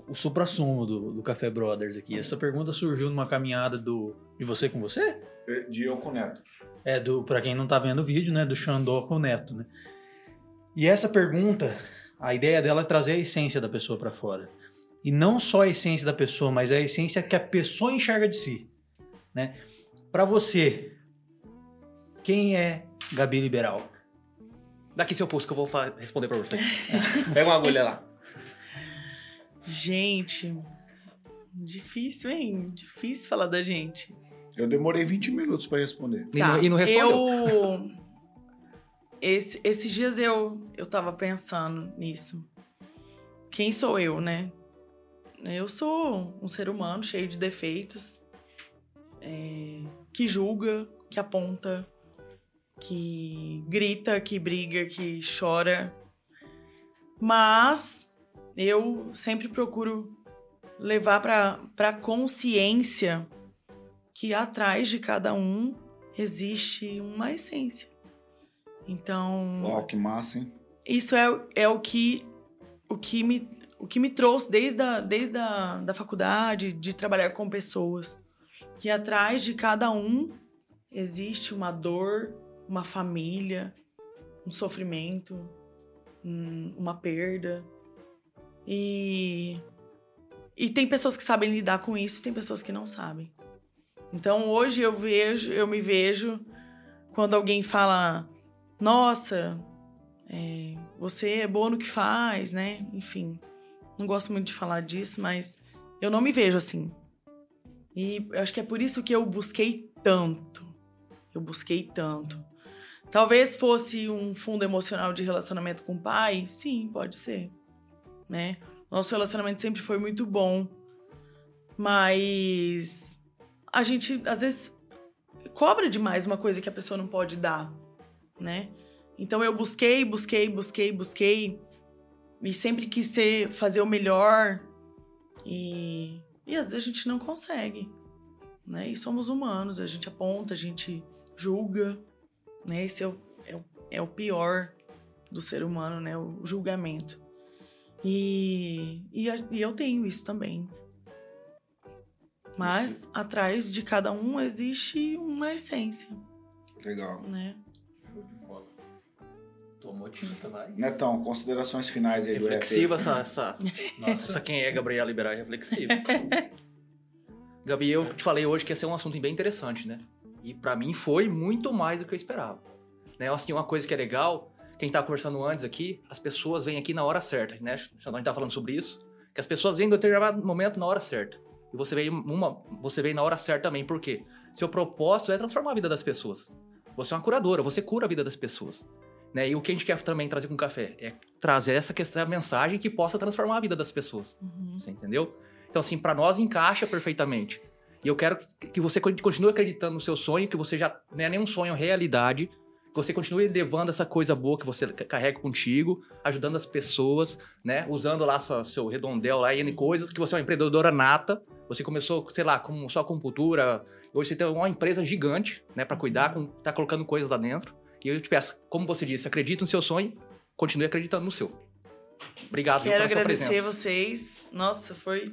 o supra-sumo do, do Café Brothers aqui. Essa pergunta surgiu numa caminhada do de você com você? De eu com o Neto. É, do, pra quem não tá vendo o vídeo, né? Do Xandó com o Neto, né? E essa pergunta, a ideia dela é trazer a essência da pessoa pra fora. E não só a essência da pessoa, mas a essência que a pessoa enxerga de si, né? Pra você, quem é Gabi Liberal? Daqui seu pulso que eu vou responder pra você. <laughs> Pega uma agulha lá. Gente, difícil, hein? Difícil falar da gente. Eu demorei 20 minutos para responder. E, não, e não respondeu. Tá, Eu... Esse- esses dias eu, eu tava pensando nisso. Quem sou eu, né? Eu sou um ser humano cheio de defeitos, é, que julga, que aponta, que grita, que briga, que chora. Mas eu sempre procuro levar para para consciência que atrás de cada um existe uma essência. Então, Ó, que massa, hein? isso é, é o que o que me o que me trouxe desde a, desde a da faculdade de trabalhar com pessoas que atrás de cada um existe uma dor, uma família, um sofrimento, um- uma perda. E e tem pessoas que sabem lidar com isso e tem pessoas que não sabem. Então hoje eu vejo, eu me vejo quando alguém fala, nossa, é, você é boa no que faz, né? Enfim, não gosto muito de falar disso, mas eu não me vejo assim. E eu acho que é por isso que eu busquei tanto. Eu busquei tanto. Talvez fosse um fundo emocional de relacionamento com o pai, sim, pode ser, né? Nosso relacionamento sempre foi muito bom, mas a gente às vezes cobra demais uma coisa que a pessoa não pode dar, né? Então eu busquei, busquei, busquei, busquei e sempre quis ser, fazer o melhor e, e às vezes a gente não consegue, né? E somos humanos, a gente aponta, a gente julga, né? Esse é o, é o, é o pior do ser humano, né? O julgamento. E, e, e eu tenho isso também. Mas atrás de cada um existe uma essência, Legal. né? Tomou tinta, vai. Netão, considerações finais aí do Reflexiva essa, essa, Nossa. essa quem é Gabriela Liberal é reflexiva. <laughs> Gabi, eu te falei hoje que ia ser um assunto bem interessante, né? E pra mim foi muito mais do que eu esperava. Né? Assim, uma coisa que é legal, que a gente tava conversando antes aqui, as pessoas vêm aqui na hora certa, né? A gente tá falando sobre isso, que as pessoas vêm em determinado momento na hora certa. E você veio uma, você veio na hora certa também, por quê? Seu propósito é transformar a vida das pessoas. Você é uma curadora, você cura a vida das pessoas. Né? E o que a gente quer também trazer com o café é trazer essa questão, a mensagem que possa transformar a vida das pessoas. Uhum. Você entendeu? Então, assim, pra nós encaixa perfeitamente. E eu quero que você continue acreditando no seu sonho, que você já não é nem um sonho, é realidade. Que você continue levando essa coisa boa que você carrega contigo, ajudando as pessoas, né? Usando lá seu, seu redondel lá, N coisas, que você é uma empreendedora nata. Você começou, sei lá, com só com cultura. Hoje você tem uma empresa gigante, né, para cuidar, com, tá colocando coisas lá dentro. E eu te peço, como você disse, acredita no seu sonho, continue acreditando no seu. Obrigado viu, Quero pela sua agradecer presença. vocês. Nossa, foi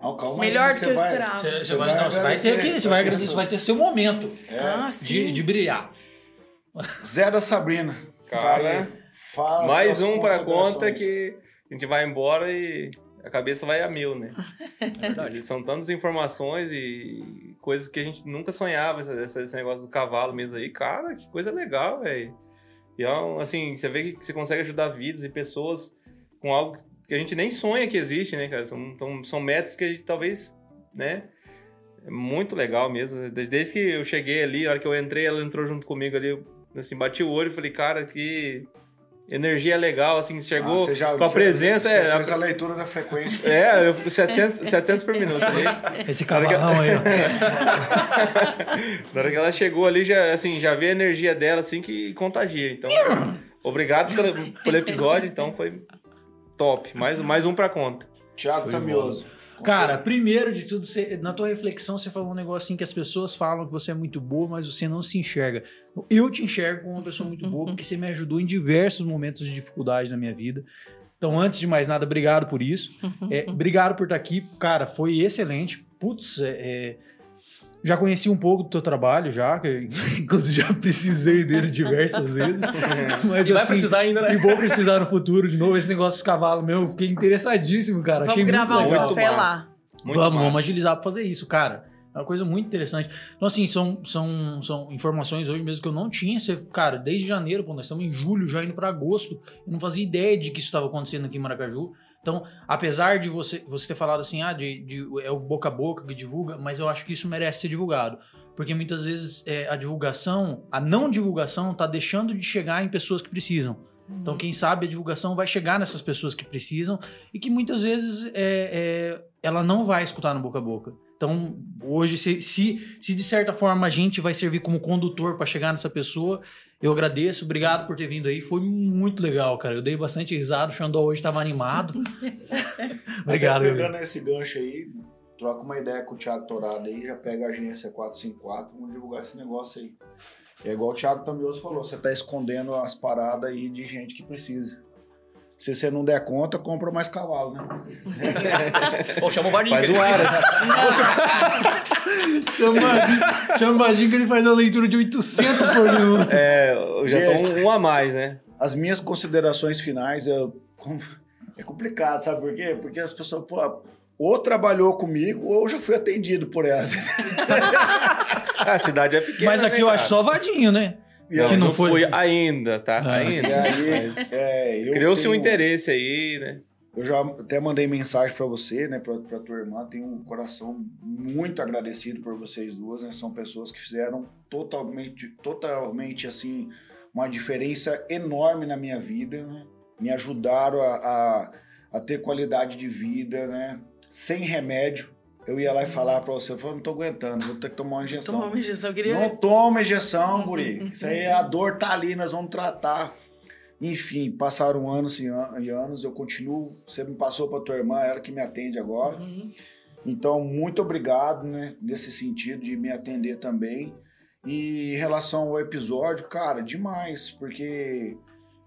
Não, calma aí, melhor do você que eu vai- esperava. Você, você Você vai, vai não, você vai ter que, você você vai agradecer, seu- vai ter seu momento É. Ah, de, de brilhar. Zé da Sabrina. Cara, Tá aí. Mais um pra conta que a gente vai embora e a cabeça vai a mil, né? <laughs> É verdade. São tantas informações e coisas que a gente nunca sonhava, esse, esse- negócio do cavalo mesmo aí. Cara, que coisa legal, velho. E é assim, você vê que você consegue ajudar vidas e pessoas com algo que a gente nem sonha que existe, né, cara? São, são, são métodos que a gente talvez, né? É muito legal mesmo. Desde que eu cheguei ali, a hora que eu entrei, ela entrou junto comigo ali, assim, bati o olho e falei, cara, que energia legal, assim, chegou Ah, você já com a presença. Você é, fez a leitura da frequência. é, eu, 700, 700 por minuto. Aí, Esse cavalão aí, ó. <laughs> Na hora que ela chegou ali, já, assim, já vi a energia dela, assim, que contagia. Então, obrigado pelo, pelo episódio, então foi top. Mais, mais um pra conta. Tiago Tamioso. Cara, primeiro de tudo, você- na tua reflexão, você falou um negócio assim que as pessoas falam que você é muito boa, mas você não se enxerga. Eu te enxergo como uma pessoa muito boa, <laughs> porque você me ajudou em diversos momentos de dificuldade na minha vida. Então, antes de mais nada, obrigado por isso. <laughs> É, obrigado por estar aqui. Cara, foi excelente. Putz, é, é, já conheci um pouco do teu trabalho, já. que- <laughs> Inclusive, já precisei dele diversas vezes. <laughs> Mas, E vai assim, precisar ainda, né? E vou precisar no futuro de novo. Esse negócio dos cavalos meu, eu fiquei interessadíssimo, cara. Achei Vamos gravar muito um legal. Café lá. Muito vamos, massa. vamos agilizar pra fazer isso, cara. É uma coisa muito interessante. Então, assim, são, são, são informações hoje mesmo que eu não tinha. Cara, desde janeiro, pô, nós estamos em julho, já indo pra agosto. Eu não fazia ideia de que isso estava acontecendo aqui em Maracaju. Então, apesar de você, você ter falado assim, ah, de, de- é o boca a boca que divulga, mas eu acho que isso merece ser divulgado. Porque muitas vezes é, a divulgação, a não divulgação, tá deixando de chegar em pessoas que precisam. Então, quem sabe a divulgação vai chegar nessas pessoas que precisam e que muitas vezes é, é, ela não vai escutar no boca a boca. Então, hoje, se, se, se de certa forma a gente vai servir como condutor para chegar nessa pessoa, eu agradeço, obrigado por ter vindo aí. Foi muito legal, cara. Eu dei bastante risada, o Xandó hoje estava animado. <laughs> obrigado, Até pegando esse gancho aí, troca uma ideia com o Thiago Torado aí, já pega a agência 454, vamos divulgar esse negócio aí. É igual o Thiago Tamioso falou, você tá escondendo as paradas aí de gente que precisa. Se você não der conta, compra mais cavalo, né? Pô, chama o Vardinho. Faz que um aras. Chama, chama o Badinho que ele faz uma leitura de 800 por minuto. É, eu já tô um, um a mais, né? As minhas considerações finais eu, <laughs> é complicado, sabe por quê? Porque as pessoas, pô, ou trabalhou comigo ou eu já fui atendido por elas. <laughs> A cidade é pequena. Mas aqui né, eu cara? acho só vadinho, né? E Não, que não não foi- fui ainda, tá? Ah. Ainda. E Mas é, Criou-se um tenho- interesse aí, né? Eu já até mandei mensagem pra você, né, pra, pra tua irmã. Tenho um coração muito agradecido por vocês duas, né? São pessoas que fizeram totalmente, totalmente assim, uma diferença enorme na minha vida, né? Me ajudaram a, a, a ter qualidade de vida, né? Sem remédio. Eu ia lá e falar pra você, eu falei, não tô aguentando, vou ter que tomar uma injeção. Tomar uma injeção, queria. Não toma injeção, guri. Isso aí, a dor tá ali, nós vamos tratar. Enfim, passaram anos e an- anos, eu continuo. Você me passou pra tua irmã, ela que me atende agora. Uhum. Então, muito obrigado, né, nesse sentido de me atender também. E em relação ao episódio, cara, demais, porque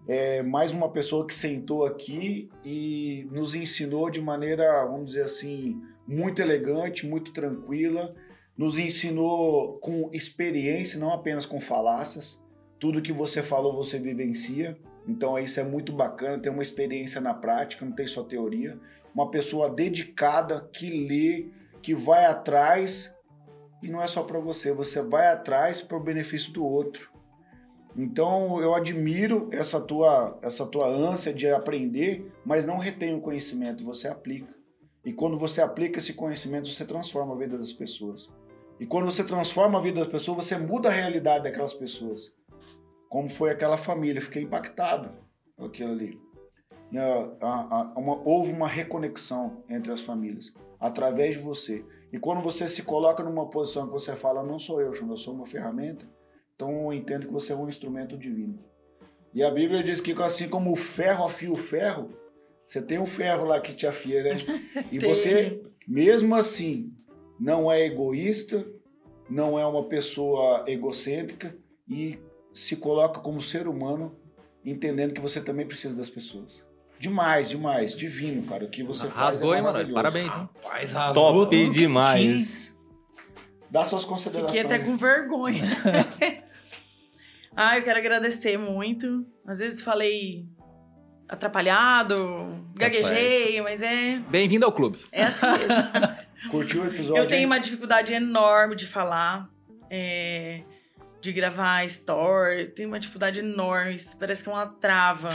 é mais uma pessoa que sentou aqui e nos ensinou de maneira, vamos dizer assim, muito elegante, muito tranquila. Nos ensinou com experiência, não apenas com falácias. Tudo que você falou, você vivencia. Então isso é muito bacana, tem uma experiência na prática, não tem só teoria. Uma pessoa dedicada que lê, que vai atrás e não é só para você, você vai atrás para o benefício do outro. Então eu admiro essa tua essa tua ânsia de aprender, mas não retém o conhecimento, você aplica. E quando você aplica esse conhecimento, você transforma a vida das pessoas. E quando você transforma a vida das pessoas, você muda a realidade daquelas pessoas. Como foi aquela família, fiquei impactado com aquilo ali. Houve uma reconexão entre as famílias através de você. E quando você se coloca numa posição que você fala, não sou eu, eu sou uma ferramenta, então eu entendo que você é um instrumento divino. E a Bíblia diz que assim como o ferro afia o ferro, você tem um ferro lá que te afia, né? <laughs> E você, mesmo assim, não é egoísta, não é uma pessoa egocêntrica e se coloca como ser humano, entendendo que você também precisa das pessoas. Demais, demais, divino, cara. O que você faz Rasgou, é hein. Parabéns, hein? Rapaz, rasgou tudo Top que demais. Dá suas considerações. Fiquei até com vergonha. <laughs> <laughs> ah, eu quero agradecer muito. Às vezes falei atrapalhado, gaguejei, mas é, Bem-vindo ao clube. é assim mesmo. <laughs> Curtiu o episódio? Eu tenho hein? uma dificuldade enorme de falar, é, de gravar story. Tenho uma dificuldade enorme. Parece que é uma trava,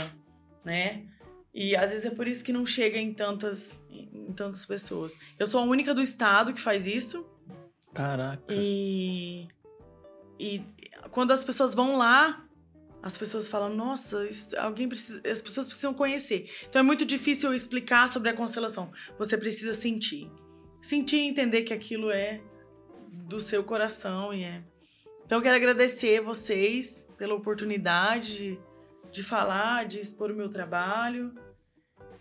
né? E às vezes é por isso que não chega em tantas, em tantas pessoas. Eu sou a única do estado que faz isso. Caraca. E, e quando as pessoas vão lá, as pessoas falam, nossa, isso- alguém precisa, as pessoas precisam conhecer. Então é muito difícil eu explicar sobre a constelação. Você precisa sentir. Sentir e entender que aquilo é do seu coração e é. Então eu quero agradecer vocês pela oportunidade de, de falar, de expor o meu trabalho.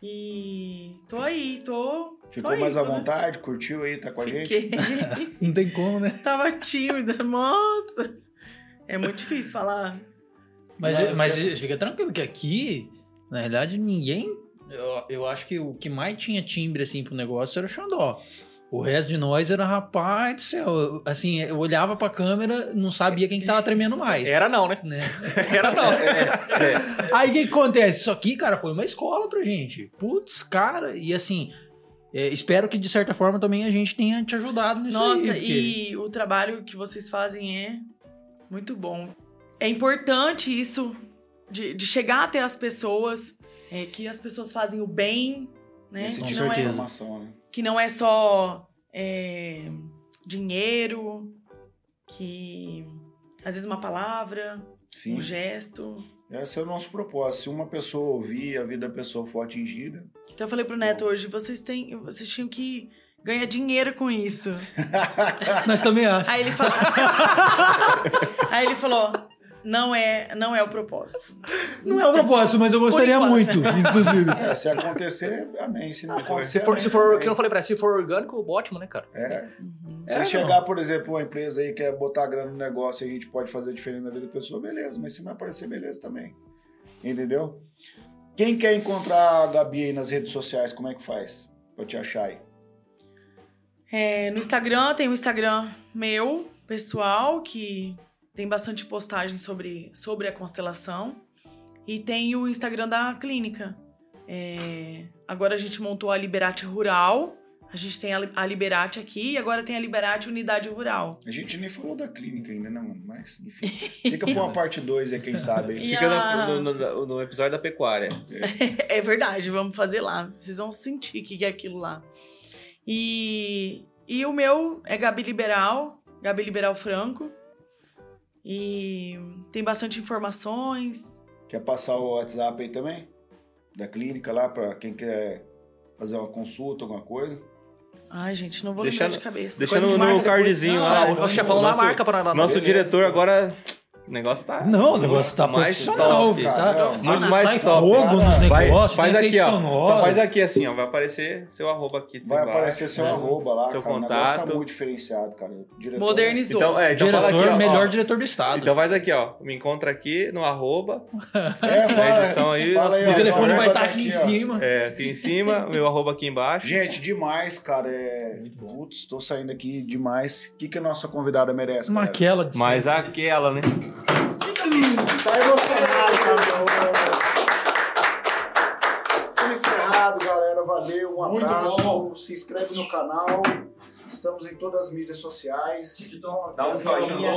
E tô aí, tô. Ficou tô aí, mais à tô, né? vontade, curtiu aí, tá com a gente? Fiquei. <laughs> Não tem como, né? Tava tímida, <laughs> nossa. É muito difícil falar. Mas, Mas mas é- fica tranquilo que aqui, na realidade, ninguém. Eu, eu acho que o que mais tinha timbre assim pro negócio era o Xandó. O resto de nós era rapaz do céu. Assim, eu olhava pra câmera, não sabia quem que tava tremendo mais. Era não, né? Né? <laughs> Era não. Aí o que, que acontece? Isso aqui, cara, foi uma escola pra gente. Putz, cara, e assim. é, espero que de certa forma também a gente tenha te ajudado nisso Nossa, aí. porque- e o trabalho que vocês fazem é muito bom. É importante isso de, de chegar até as pessoas, é, que as pessoas fazem o bem, né? Esse que, tipo não de é, né? que não é só é, dinheiro, que às vezes uma palavra, Sim. um gesto. Esse é o nosso propósito. Se uma pessoa ouvir, a vida da pessoa for atingida. Então eu falei pro Neto hoje, vocês têm, vocês tinham que ganhar dinheiro com isso. <laughs> Nós também achamos. Aí ele falou. <laughs> Aí ele falou: não é, não é o propósito. Não é o propósito, mas eu gostaria muito, inclusive. É, se acontecer, amém. Se não acontecer, Se for, amém se for, que eu não falei pra si, se for orgânico, ótimo, né, cara? É. Uhum. Se É, chegar, por exemplo, uma empresa aí que quer botar grana no negócio e a gente pode fazer diferente na vida da pessoa, beleza. Mas se não aparecer, beleza também. Entendeu? Quem quer encontrar a Gabi aí nas redes sociais, como é que faz? Pra te achar aí. É, no Instagram, tem o Instagram meu, pessoal, que tem bastante postagem sobre, sobre a constelação. E tem o Instagram da clínica. É, agora a gente montou a Liberate Rural. A gente tem a, Li- a Liberate aqui e agora tem a Liberate Unidade Rural. A gente nem falou da clínica ainda, né, mano? Mas, enfim. <laughs> Fica pra uma parte 2 aí, quem sabe. aí. <laughs> Fica a- no, no- no- no episódio da pecuária. É <laughs> verdade, vamos fazer lá. Vocês vão sentir o que é aquilo lá. E, e o meu é Gabi Liberal, Gabi Liberal Franco. E tem bastante informações. Quer passar o WhatsApp aí também? Da clínica lá, pra quem quer fazer uma consulta, alguma coisa? Ai, gente, não vou Deixa lembrar de cabeça. Deixa Quando no, depois- cardzinho Não, lá. é, o chefão lá nosso- marca pra nós. Nosso Beleza, diretor então. agora. O negócio tá. Não, o negócio tá mais profissional, top. Cara, tá? não, muito mais sai top. fogo nos negócios, faz aqui, ó. sonoro. Só faz aqui assim, ó. Vai aparecer seu arroba aqui. Vai embaixo, aparecer seu né? arroba lá, Seu cara. O negócio contato. tá muito diferenciado, cara. O diretor- Modernizou. Então, é, então Diretor, fala aqui, ó, melhor ó. diretor do estado. Então faz aqui, ó. Me encontra aqui no arroba. É, fala, edição aí, fala aí, o telefone vai estar tá aqui em cima. É, aqui em cima, <laughs> meu arroba aqui embaixo. Gente, demais, cara. É... Putz, tô saindo aqui demais. O que, que a nossa convidada merece? cara? Maquela de Mas aquela, né? Tá emocionado, Camilo. Tudo encerrado, galera. Valeu, um abraço. Se inscreve no canal. Estamos em todas as mídias sociais. Então, dá um joinha.